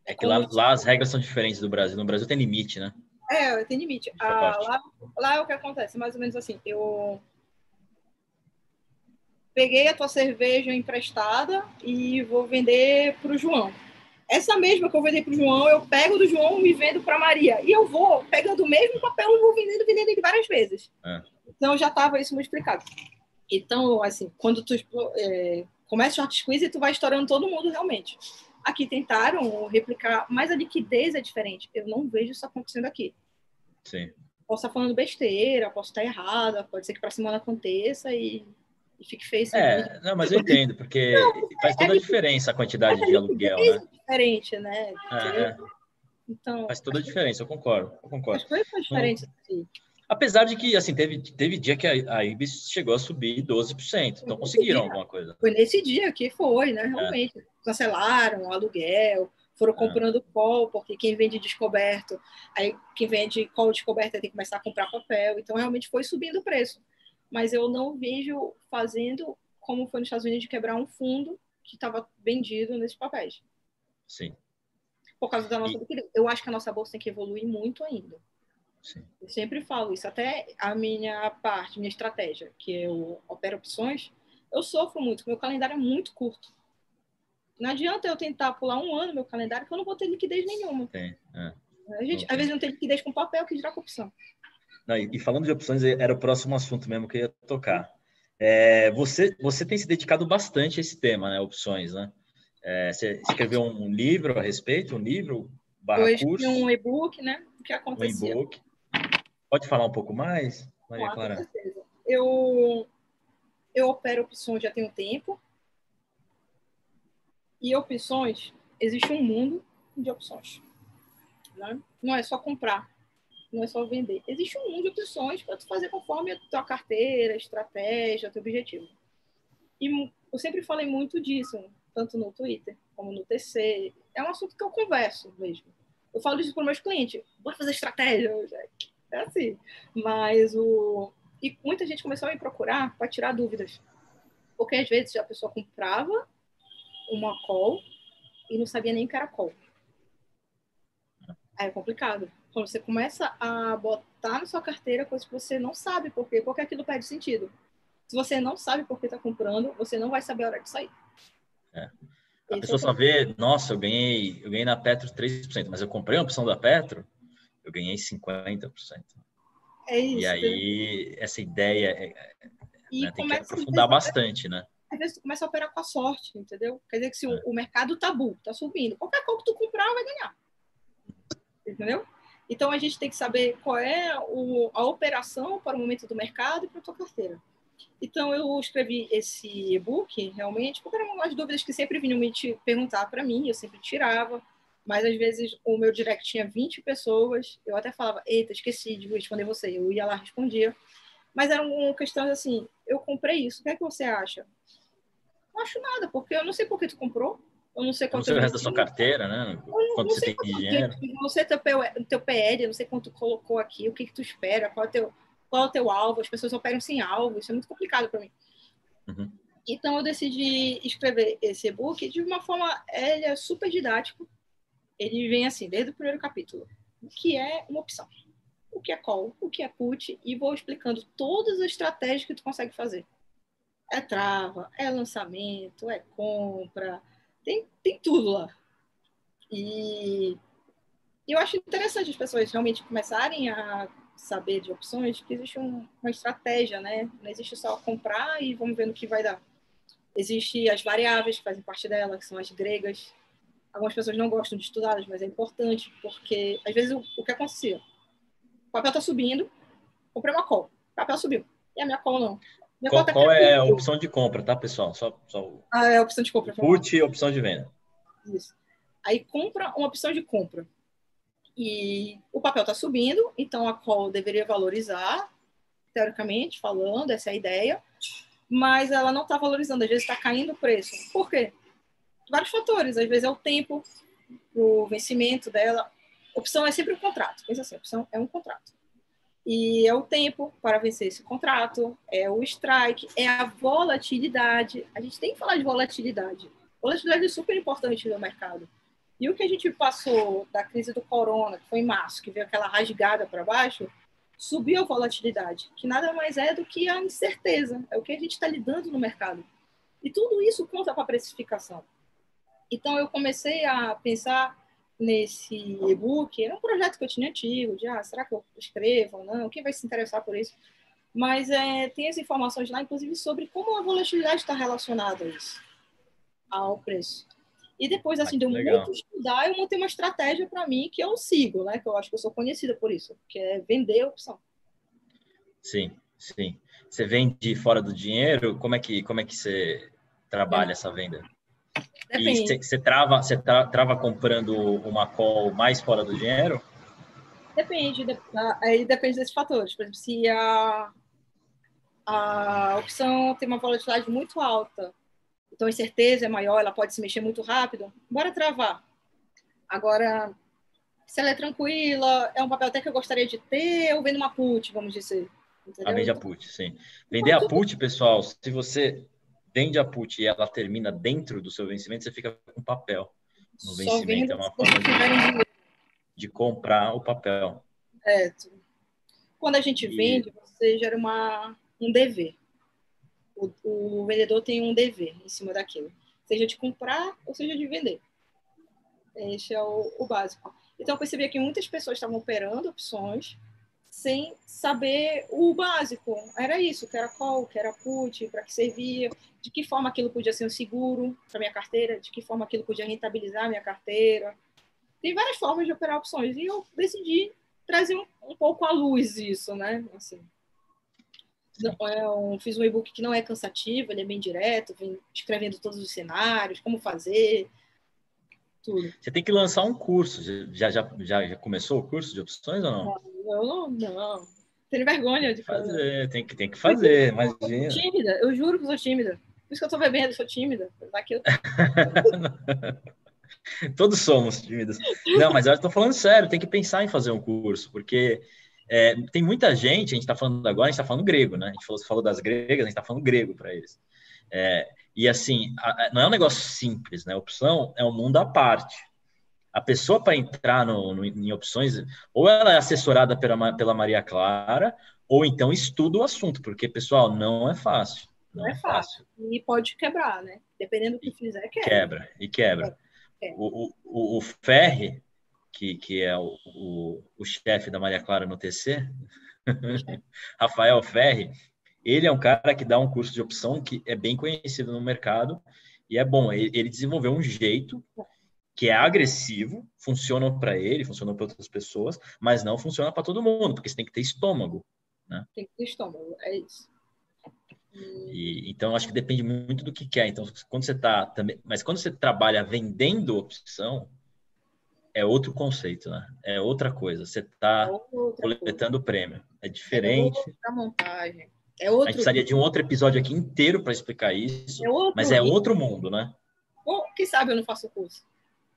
É que lá, lá as regras são diferentes do Brasil. No Brasil tem limite, né? É, tem limite. Ah, lá, lá é o que acontece, mais ou menos assim. Eu peguei a tua cerveja emprestada e vou vender para o João. Essa mesma que eu vender para o João, eu pego do João e vendo para Maria. E eu vou pegando o mesmo papel e vou vendendo, vendendo ele várias vezes. É. Então já estava isso multiplicado. Então, assim, quando tu é, começa o short squeeze, tu vai estourando todo mundo realmente. Aqui tentaram replicar, mas a liquidez é diferente. Eu não vejo isso acontecendo aqui. Sim. Posso estar falando besteira, posso estar errada, pode ser que para semana aconteça e, e fique feio. É, não, mas eu entendo, porque não, faz toda é a diferença a quantidade é de aluguel, né? É diferente, né? É, é, então, faz toda a diferença, eu concordo, eu concordo. As coisas são diferentes. Assim. Apesar de que, assim, teve, teve dia que a, a Ibis chegou a subir 12%. Então, conseguiram alguma coisa. Foi nesse dia que foi, né? Realmente. É. Cancelaram o aluguel, foram é. comprando é. call, porque quem vende descoberto, aí quem vende call descoberto tem que começar a comprar papel. Então, realmente foi subindo o preço. Mas eu não vejo fazendo como foi nos Estados Unidos de quebrar um fundo que estava vendido nesses papéis. Sim. Por causa da nossa e... Eu acho que a nossa bolsa tem que evoluir muito ainda. Sim. Eu sempre falo isso. Até a minha parte, minha estratégia, que eu opero opções, eu sofro muito, meu calendário é muito curto. Não adianta eu tentar pular um ano meu calendário, que eu não vou ter liquidez nenhuma. Tem, é. A gente, às vezes, não tem liquidez com papel, que dirá com opção. Não, e, falando de opções, era o próximo assunto mesmo que eu ia tocar. É, você, você tem se dedicado bastante a esse tema, né? Opções, né? É, você escreveu um livro a respeito, um livro barra eu curso? um e-book, né? O que aconteceu? Um e-book. Pode falar um pouco mais, Maria Clara? Com certeza. Eu, eu opero opções já tem um tempo. E opções, existe um mundo de opções. Né? Não é só comprar, não é só vender. Existe um mundo de opções para tu fazer conforme a tua carteira, estratégia, teu objetivo. E eu sempre falei muito disso, tanto no Twitter como no TC. É um assunto que eu converso mesmo. Eu falo isso para meus clientes. Bora fazer estratégia, Jack. É assim. Mas o. E muita gente começou a me procurar para tirar dúvidas. Porque às vezes a pessoa comprava uma call e não sabia nem o que era call. Aí é complicado. Quando você começa a botar na sua carteira coisas que você não sabe por quê, porque aquilo perde sentido. Se você não sabe por que está comprando, você não vai saber a hora de sair. É. A pessoa é só vê, nossa, eu ganhei, eu ganhei na Petro 3%, mas eu comprei uma opção da Petro, eu ganhei 50%. É isso. E aí, essa ideia é, né, tem que aprofundar bastante, né? Às vezes tu começa a operar com a sorte, entendeu? Quer dizer que se é. o, o, mercado tá bom, tá subindo, qualquer coisa que tu comprar vai ganhar. Entendeu? Então a gente tem que saber qual é o, a operação para o momento do mercado e para a tua carteira. Então eu escrevi esse e-book realmente porque eram umas dúvidas que sempre vinham me perguntar para mim, eu sempre tirava mas às vezes o meu direct tinha 20 pessoas, eu até falava, eita, esqueci de responder você, eu ia lá respondia. Mas era uma questão assim, eu comprei isso, o que é que você acha? Não acho nada, porque eu não sei por que tu comprou, eu não sei quanto... Não sei o resto da sua carteira, né? Quanto você tem de dinheiro. Eu não sei teu, teu PL, eu não sei quanto tu colocou aqui, o que que tu espera, qual é o teu, qual é o teu alvo, as pessoas operam sem alvo, isso é muito complicado para mim. Uhum. Então eu decidi escrever esse e-book de uma forma, ele é super didático, ele vem assim, desde o primeiro capítulo. O que é uma opção? O que é call? O que é put? E vou explicando todas as estratégias que tu consegue fazer. É trava, é lançamento, é compra, tem, tem tudo lá. E eu acho interessante as pessoas realmente começarem a saber de opções, que existe um, uma estratégia, né? Não existe só comprar e vamos ver no que vai dar. Existem as variáveis que fazem parte dela, que são as gregas, algumas pessoas não gostam de estudá-las, mas é importante, porque às vezes o, o que acontecia? O papel está subindo, comprei uma call, o papel subiu, e a minha call não. Minha qual, tá qual é a opção de compra, tá, pessoal? Só, só... Ah, é a opção de compra. Put e opção de venda. Isso. Aí compra uma opção de compra. E o papel está subindo, então a call deveria valorizar, teoricamente falando, essa é a ideia, mas ela não está valorizando, às vezes está caindo o preço. Por quê? Vários fatores. Às vezes é o tempo, o vencimento dela. Opção é sempre um contrato. Pensa assim, opção é um contrato. E é o tempo para vencer esse contrato, é o strike, é a volatilidade. A gente tem que falar de volatilidade. Volatilidade é super importante no mercado. E o que a gente passou da crise do corona, que foi em março, que veio aquela rasgada para baixo, subiu a volatilidade, que nada mais é do que a incerteza, é o que a gente está lidando no mercado. E tudo isso conta para a precificação. Então, eu comecei a pensar nesse e-book. Era um projeto que eu tinha antigo, de, ah, será que eu escrevo ou não? Quem vai se interessar por isso? Mas é, tem as informações lá, inclusive, sobre como a volatilidade está relacionada a isso, ao preço. E depois, assim, ah, de muito estudar, eu montei uma estratégia para mim que eu sigo, né? Que eu acho que eu sou conhecida por isso, que é vender a opção. Sim, sim. Você vende fora do dinheiro? Como é que, como é que você trabalha é. essa venda? Depende. E você trava, você trava comprando uma call mais fora do dinheiro? Depende, aí depende desses fatores. Por exemplo, se a, a opção tem uma volatilidade muito alta, então a incerteza é maior, ela pode se mexer muito rápido, bora travar. Agora, se ela é tranquila, é um papel até que eu gostaria de ter, eu vendo uma put, vamos dizer. Entendeu? A vende a put, sim. Vender a put, pessoal, se você vende a put e ela termina dentro do seu vencimento, você fica com papel no vencimento. É uma forma de, de, comprar o papel. É. Quando a gente e... vende, você gera uma, um dever. O, o vendedor tem um dever em cima daquilo. Seja de comprar ou seja de vender. Esse é o, o básico. Então, eu percebi que muitas pessoas estavam operando opções sem saber o básico. Era isso, que era call, que era put, para que servia, de que forma aquilo podia ser um seguro para minha carteira, de que forma aquilo podia rentabilizar minha carteira. Tem várias formas de operar opções e eu decidi trazer um, um pouco à luz isso, né? Assim, eu fiz um e-book que não é cansativo, ele é bem direto, vem escrevendo todos os cenários, como fazer, tudo. Você tem que lançar um curso. Já, já, já, já começou o curso de opções ou não? Não, não. Tenho vergonha de fazer. fazer. Tem, que, tem que fazer, imagina. Sou tímida, eu juro que sou tímida. Por isso que eu tô bebendo, sou tímida. Daqui eu... Todos somos tímidos. Não, mas eu estou falando sério, tem que pensar em fazer um curso, porque é, tem muita gente, a gente está falando agora, a gente está falando grego, né? A gente falou, falou das gregas, a gente está falando grego para eles. É, e assim, não é um negócio simples, né? Opção é um mundo à parte. A pessoa para entrar no, no, em opções, ou ela é assessorada pela, pela Maria Clara, ou então estuda o assunto, porque, pessoal, não é fácil. Não, não é, fácil. fácil. E pode quebrar, né? Dependendo do que fizer, quebra. Quebra, e quebra. É. O, o, o Ferri, que, que é o, o, o chefe da Maria Clara no TC, Rafael Ferri, ele é um cara que dá um curso de opção que é bem conhecido no mercado e é bom. Ele desenvolveu um jeito que é agressivo, funciona para ele, funciona para outras pessoas, mas não funciona para todo mundo, porque você tem que ter estômago. Né? Tem que ter estômago, é isso. E, então, acho que depende muito do que quer. Então, quando você está também, mas quando você trabalha vendendo opção, é outro conceito, né? É outra coisa. Você está coletando coisa. prêmio. É diferente. É outra montagem. É outro... A gente precisaria de um outro episódio aqui inteiro para explicar isso, é mas é outro mundo, né? Ou, quem sabe eu não faço o curso.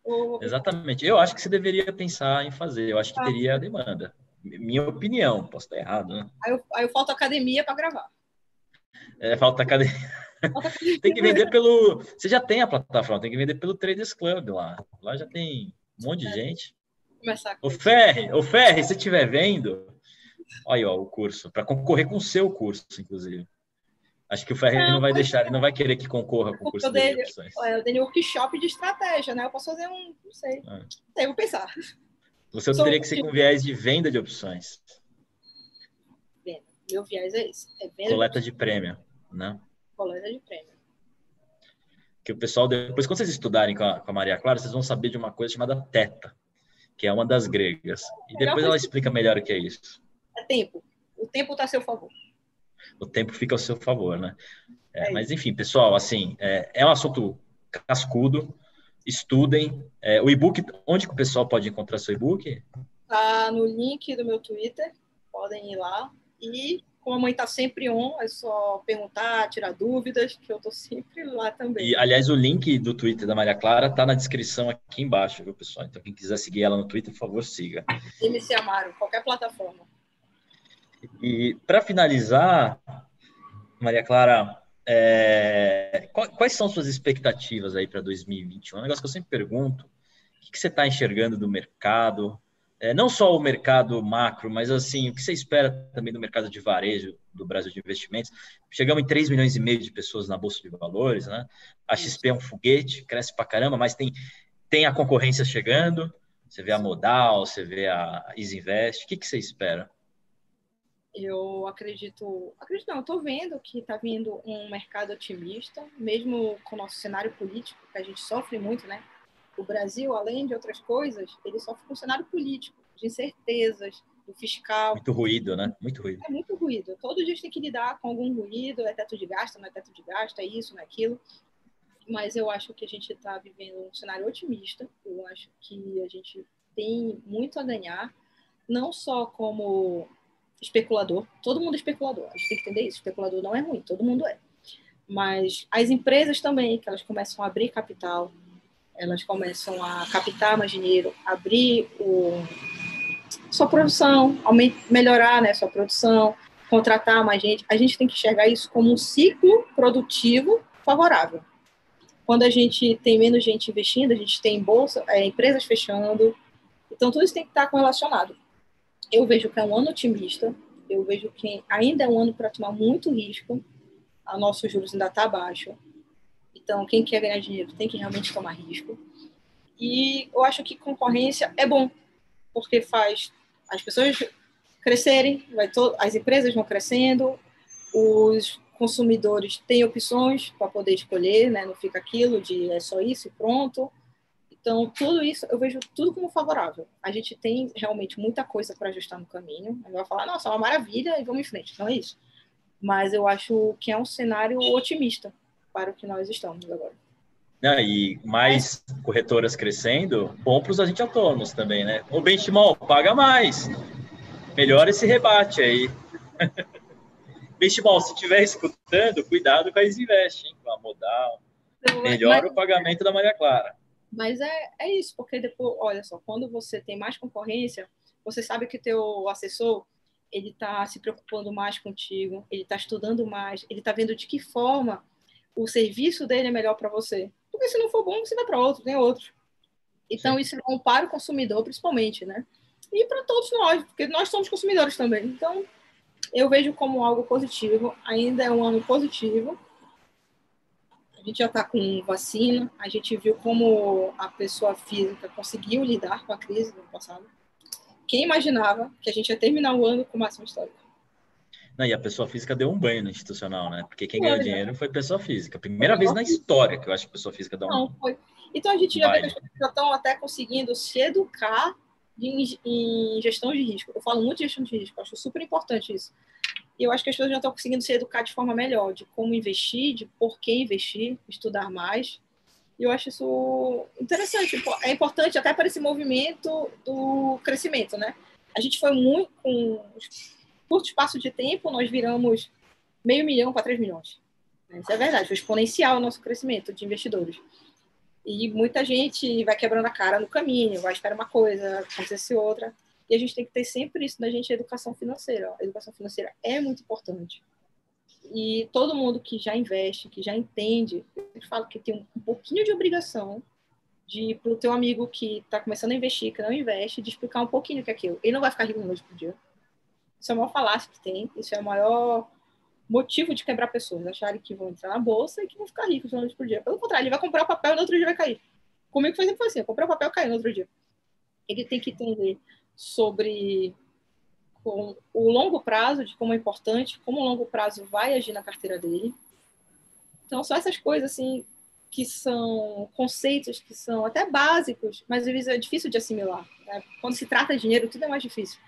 Ou... Exatamente. Eu acho que você deveria pensar em fazer. Eu acho que ah. teria demanda. Minha opinião, posso estar errado, né? Aí eu, aí eu falto academia para gravar. É, falta academia. tem que vender pelo. Você já tem a plataforma, tem que vender pelo Traders Club lá. Lá já tem um monte de é. gente. Começar o Ferre, o Ferre, se estiver vendo, Olha, ó, o curso, para concorrer com o seu curso, inclusive. Acho que o Ferreira não, não vai deixar, ele não vai querer que concorra com o curso dele. Eu tenho workshop de estratégia, né? Eu posso fazer um, não sei. Ah. Não sei, vou pensar. Você Sou teria que ser com viés de venda de opções. Venda. Meu viés é esse. É venda Coleta de, de prêmio, né? Coleta de prêmio. Que o pessoal, depois, quando vocês estudarem com a, com a Maria Clara, vocês vão saber de uma coisa chamada teta, que é uma das gregas. E depois ela explica melhor o que é isso é tempo. O tempo está a seu favor. O tempo fica ao seu favor, né? É, é mas, enfim, pessoal, assim, é, é, um assunto cascudo. Estudem. É, o e-book, onde que o pessoal pode encontrar seu e-book? Tá no link do meu Twitter. Podem ir lá. E como a mãe está sempre on, é só perguntar, tirar dúvidas, que eu estou sempre lá também. E, aliás, o link do Twitter da Maria Clara está na descrição aqui embaixo, viu, pessoal? Então, quem quiser seguir ela no Twitter, por favor, siga. MC Amaro, qualquer plataforma. E para finalizar, Maria Clara, é, quais são suas expectativas aí para 2021? É um negócio que eu sempre pergunto. O que você está enxergando do mercado? É, não só o mercado macro, mas assim, o que você espera também do mercado de varejo do Brasil de investimentos? Chegamos em 3 milhões e meio de pessoas na Bolsa de Valores, né? A XP é um foguete, cresce para caramba, mas tem, tem a concorrência chegando. Você vê a Modal, você vê a Isinvest. O que, que você espera? Eu acredito, acredito não, estou vendo que está vindo um mercado otimista, mesmo com o nosso cenário político, que a gente sofre muito, né? O Brasil, além de outras coisas, ele sofre com um cenário político, de incertezas, do fiscal. Muito ruído, né? Muito ruído. É muito ruído. Todo dia a gente tem que lidar com algum ruído, é teto de gasto, não é teto de gasto, é isso, não é aquilo. Mas eu acho que a gente está vivendo um cenário otimista. Eu acho que a gente tem muito a ganhar não só como especulador, todo mundo é especulador, a gente tem que entender isso, especulador não é ruim, todo mundo é. Mas as empresas também, que elas começam a abrir capital, elas começam a captar mais dinheiro, abrir o, sua produção, aumentar, melhorar né, sua produção, contratar mais gente. A gente tem que enxergar isso como um ciclo produtivo favorável. Quando a gente tem menos gente investindo, a gente tem bolsa, é, empresas fechando. Então, tudo isso tem que estar correlacionado. Eu vejo que é um ano otimista, eu vejo que ainda é um ano para tomar muito risco, a nossos juros ainda está baixo. Então, quem quer ganhar dinheiro tem que realmente tomar risco. E eu acho que concorrência é bom, porque faz as pessoas crescerem, vai to as empresas vão crescendo, os consumidores têm opções para poder escolher, né? não fica aquilo de é só isso e pronto. Então, tudo isso, eu vejo tudo como favorável. A gente tem realmente muita coisa para ajustar no caminho. A gente vai falar, nossa, é uma maravilha e vamos em frente. Não é isso. Mas eu acho que é um cenário otimista para o que nós estamos agora. Ah, e mais corretoras crescendo, bom para os agentes autônomos também, né? O benchmark paga mais. Melhora esse rebate aí. benchmark, se estiver escutando, cuidado com a Isinvest, hein? Com a modal. Melhora mas, o pagamento da Maria Clara. Mas é, é isso, porque depois, olha só, quando você tem mais concorrência, você sabe que teu assessor ele está se preocupando mais contigo, ele está estudando mais, ele está vendo de que forma o serviço dele é melhor para você. Porque se não for bom, você vai para outro, tem outro. Então, Sim. isso é bom para o consumidor, principalmente, né? E para todos nós, porque nós somos consumidores também. Então, eu vejo como algo positivo. Ainda é um ano positivo. A gente já está com vacina. A gente viu como a pessoa física conseguiu lidar com a crise ano passado. Quem imaginava que a gente ia terminar o ano com máximo histórico? Não, e a pessoa física deu um banho no institucional, né? Porque quem ganhou dinheiro foi pessoa física. Primeira vez na história que eu acho que pessoa física dá um. Não, foi. Então a gente já vê que as pessoas já estão até conseguindo se educar em, em, gestão de risco. Eu falo muito de gestão de risco, acho super importante isso. E eu acho que as pessoas já estão conseguindo se educar de forma melhor, de como investir, de por que investir, estudar mais. E eu acho isso interessante. É importante até para esse movimento do crescimento, né? A gente foi muito com curto espaço de tempo, nós viramos meio milhão para 3 milhões. Isso é verdade, foi exponencial o nosso crescimento de investidores. E muita gente vai quebrando a cara no caminho, vai esperar uma coisa, acontece outra. E a gente tem que ter sempre isso na gente, educação financeira. A educação financeira é muito importante. E todo mundo que já investe, que já entende, eu falo que tem um pouquinho de obrigação de para o teu amigo que está começando a investir, que não investe, de explicar um pouquinho o que é aquilo. Ele não vai ficar rico no noite por dia. Isso é a maior falácia que tem. Isso é o maior motivo de quebrar pessoas. Acharem que vão entrar na bolsa e que vão ficar ricos de noite por dia. Pelo contrário, ele vai comprar o papel e no outro dia vai cair. Comigo foi sempre assim. Eu comprei o papel e caí no outro dia. Ele tem que entender sobre com o longo prazo, de como é importante, como o longo prazo vai agir na carteira dele. Então, só essas coisas, assim, que são conceitos que são até básicos, mas vezes é difícil de assimilar. Né? Quando se trata de dinheiro, tudo é mais difícil.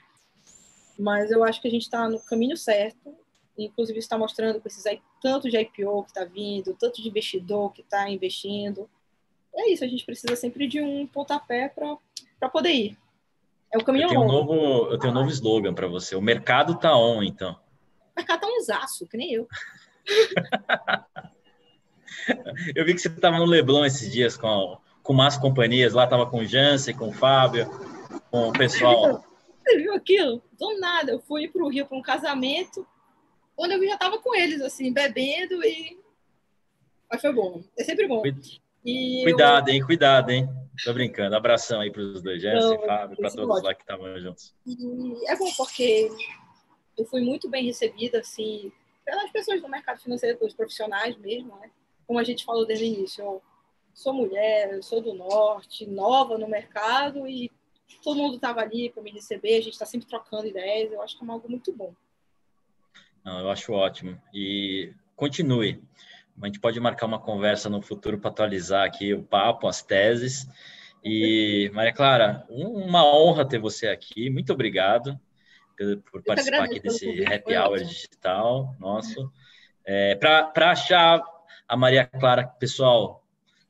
Mas eu acho que a gente está no caminho certo. Inclusive, está mostrando que aí, tanto de IPO que está vindo, tanto de investidor que está investindo. É isso, a gente precisa sempre de um pontapé para poder ir. É o caminho eu tenho um novo Eu tenho um novo slogan para você. O mercado está on, então. O mercado está um zaço, que nem eu. eu vi que você estava no Leblon esses dias com, com más companhias. Lá estava com o Jansen, com o Fábio, com o pessoal você viu aquilo? Do nada, eu fui para o Rio para um casamento, quando eu já estava com eles, assim, bebendo e. Mas foi bom, é sempre bom. E cuidado, eu... hein? Cuidado, hein? Tô brincando. Abração aí para os dois, Jéssica e Fábio, para todos ótimo. lá que estavam juntos. E é bom porque eu fui muito bem recebida, assim, pelas pessoas do mercado financeiro, pelos profissionais mesmo, né? Como a gente falou desde o início, eu sou mulher, eu sou do norte, nova no mercado e todo mundo estava ali para me receber, a gente está sempre trocando ideias, eu acho que é algo muito bom. Não, eu acho ótimo. E continue. A gente pode marcar uma conversa no futuro para atualizar aqui o papo, as teses. E, Maria Clara, uma honra ter você aqui. Muito obrigado por participar aqui desse happy hour digital nosso. É, para achar a Maria Clara, pessoal,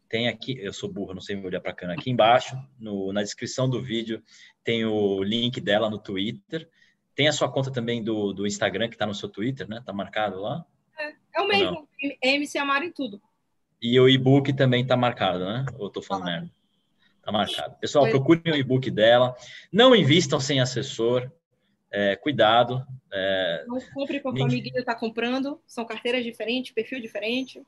tem aqui, eu sou burro, não sei olhar para a câmera, aqui embaixo, no, na descrição do vídeo, tem o link dela no Twitter. Tem a sua conta também do, do Instagram, que está no seu Twitter, né? Tá marcado lá? É, é o mesmo, MC Amaro em tudo. E o e-book também tá marcado, né? Ou tô falando ah. merda? Tá marcado. Pessoal, Foi. procurem o e-book dela. Não invistam sem assessor. É, cuidado. É... Não compre com o amiguinho está comprando. São carteiras diferentes, perfil diferente.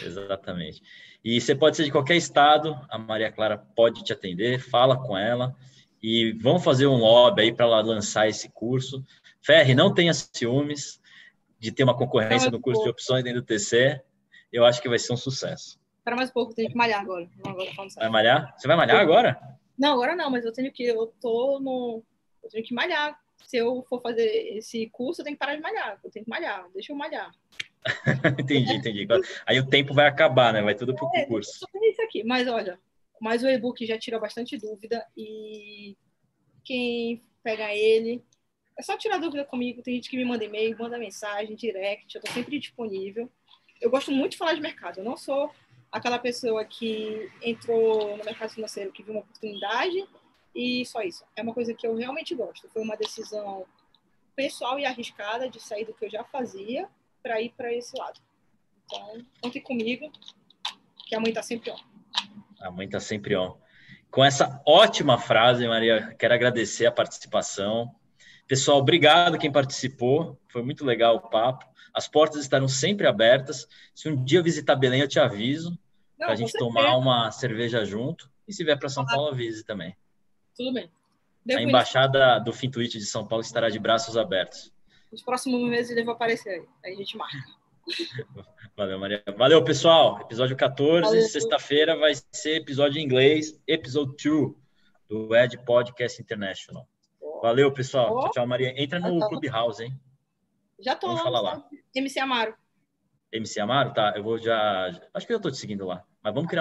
Exatamente. E você pode ser de qualquer estado, a Maria Clara pode te atender, fala com ela e vamos fazer um lobby aí para ela lançar esse curso. Ferre, não tenha ciúmes de ter uma concorrência no curso de opções dentro do TC. Eu acho que vai ser um sucesso. Para mais pouco, tenho que malhar agora. agora vai malhar? Você vai malhar agora? Não, agora não, mas eu tenho que, eu tô no, eu tenho que malhar. Se eu for fazer esse curso, eu tenho que parar de malhar. Eu tenho que malhar, deixa eu malhar. entendi, entendi. Aí o tempo vai acabar, né? Vai tudo pro é, curso. Tem isso aqui, mas olha, mas o e-book já tira bastante dúvida e quem pega ele é só tirar dúvida comigo. Tem gente que me manda e-mail, manda mensagem, direct, eu tô sempre disponível. Eu gosto muito de falar de mercado. Eu não sou aquela pessoa que entrou no mercado financeiro, que viu uma oportunidade e só isso. É uma coisa que eu realmente gosto. Foi uma decisão pessoal e arriscada de sair do que eu já fazia para ir para esse lado. Então, conte comigo, que a mãe está sempre on. A mãe está sempre on. Com essa ótima frase, Maria, quero agradecer a participação. Pessoal, obrigado quem participou. Foi muito legal o papo. As portas estarão sempre abertas. Se um dia visitar Belém, eu te aviso para a gente tomar uma cerveja junto. E se vier para São Paulo, avise também. Tudo bem. Depois... A embaixada do Fintuit de São Paulo estará de braços abertos. Nos próximos meses ele vai aparecer aí. Aí a gente marca. Valeu, Maria. Valeu, pessoal. Episódio 14, sexta-feira vai ser episódio em inglês, episódio 2 do Ed Podcast International. Valeu, pessoal. Oh. Tchau, tchau, Maria. Entra no Clubhouse, hein? Já tô Vamos lá. Falar lá. MC Amaro. MC Amaro? Tá, eu vou já. Acho que eu tô te seguindo lá. Mas vamos criar um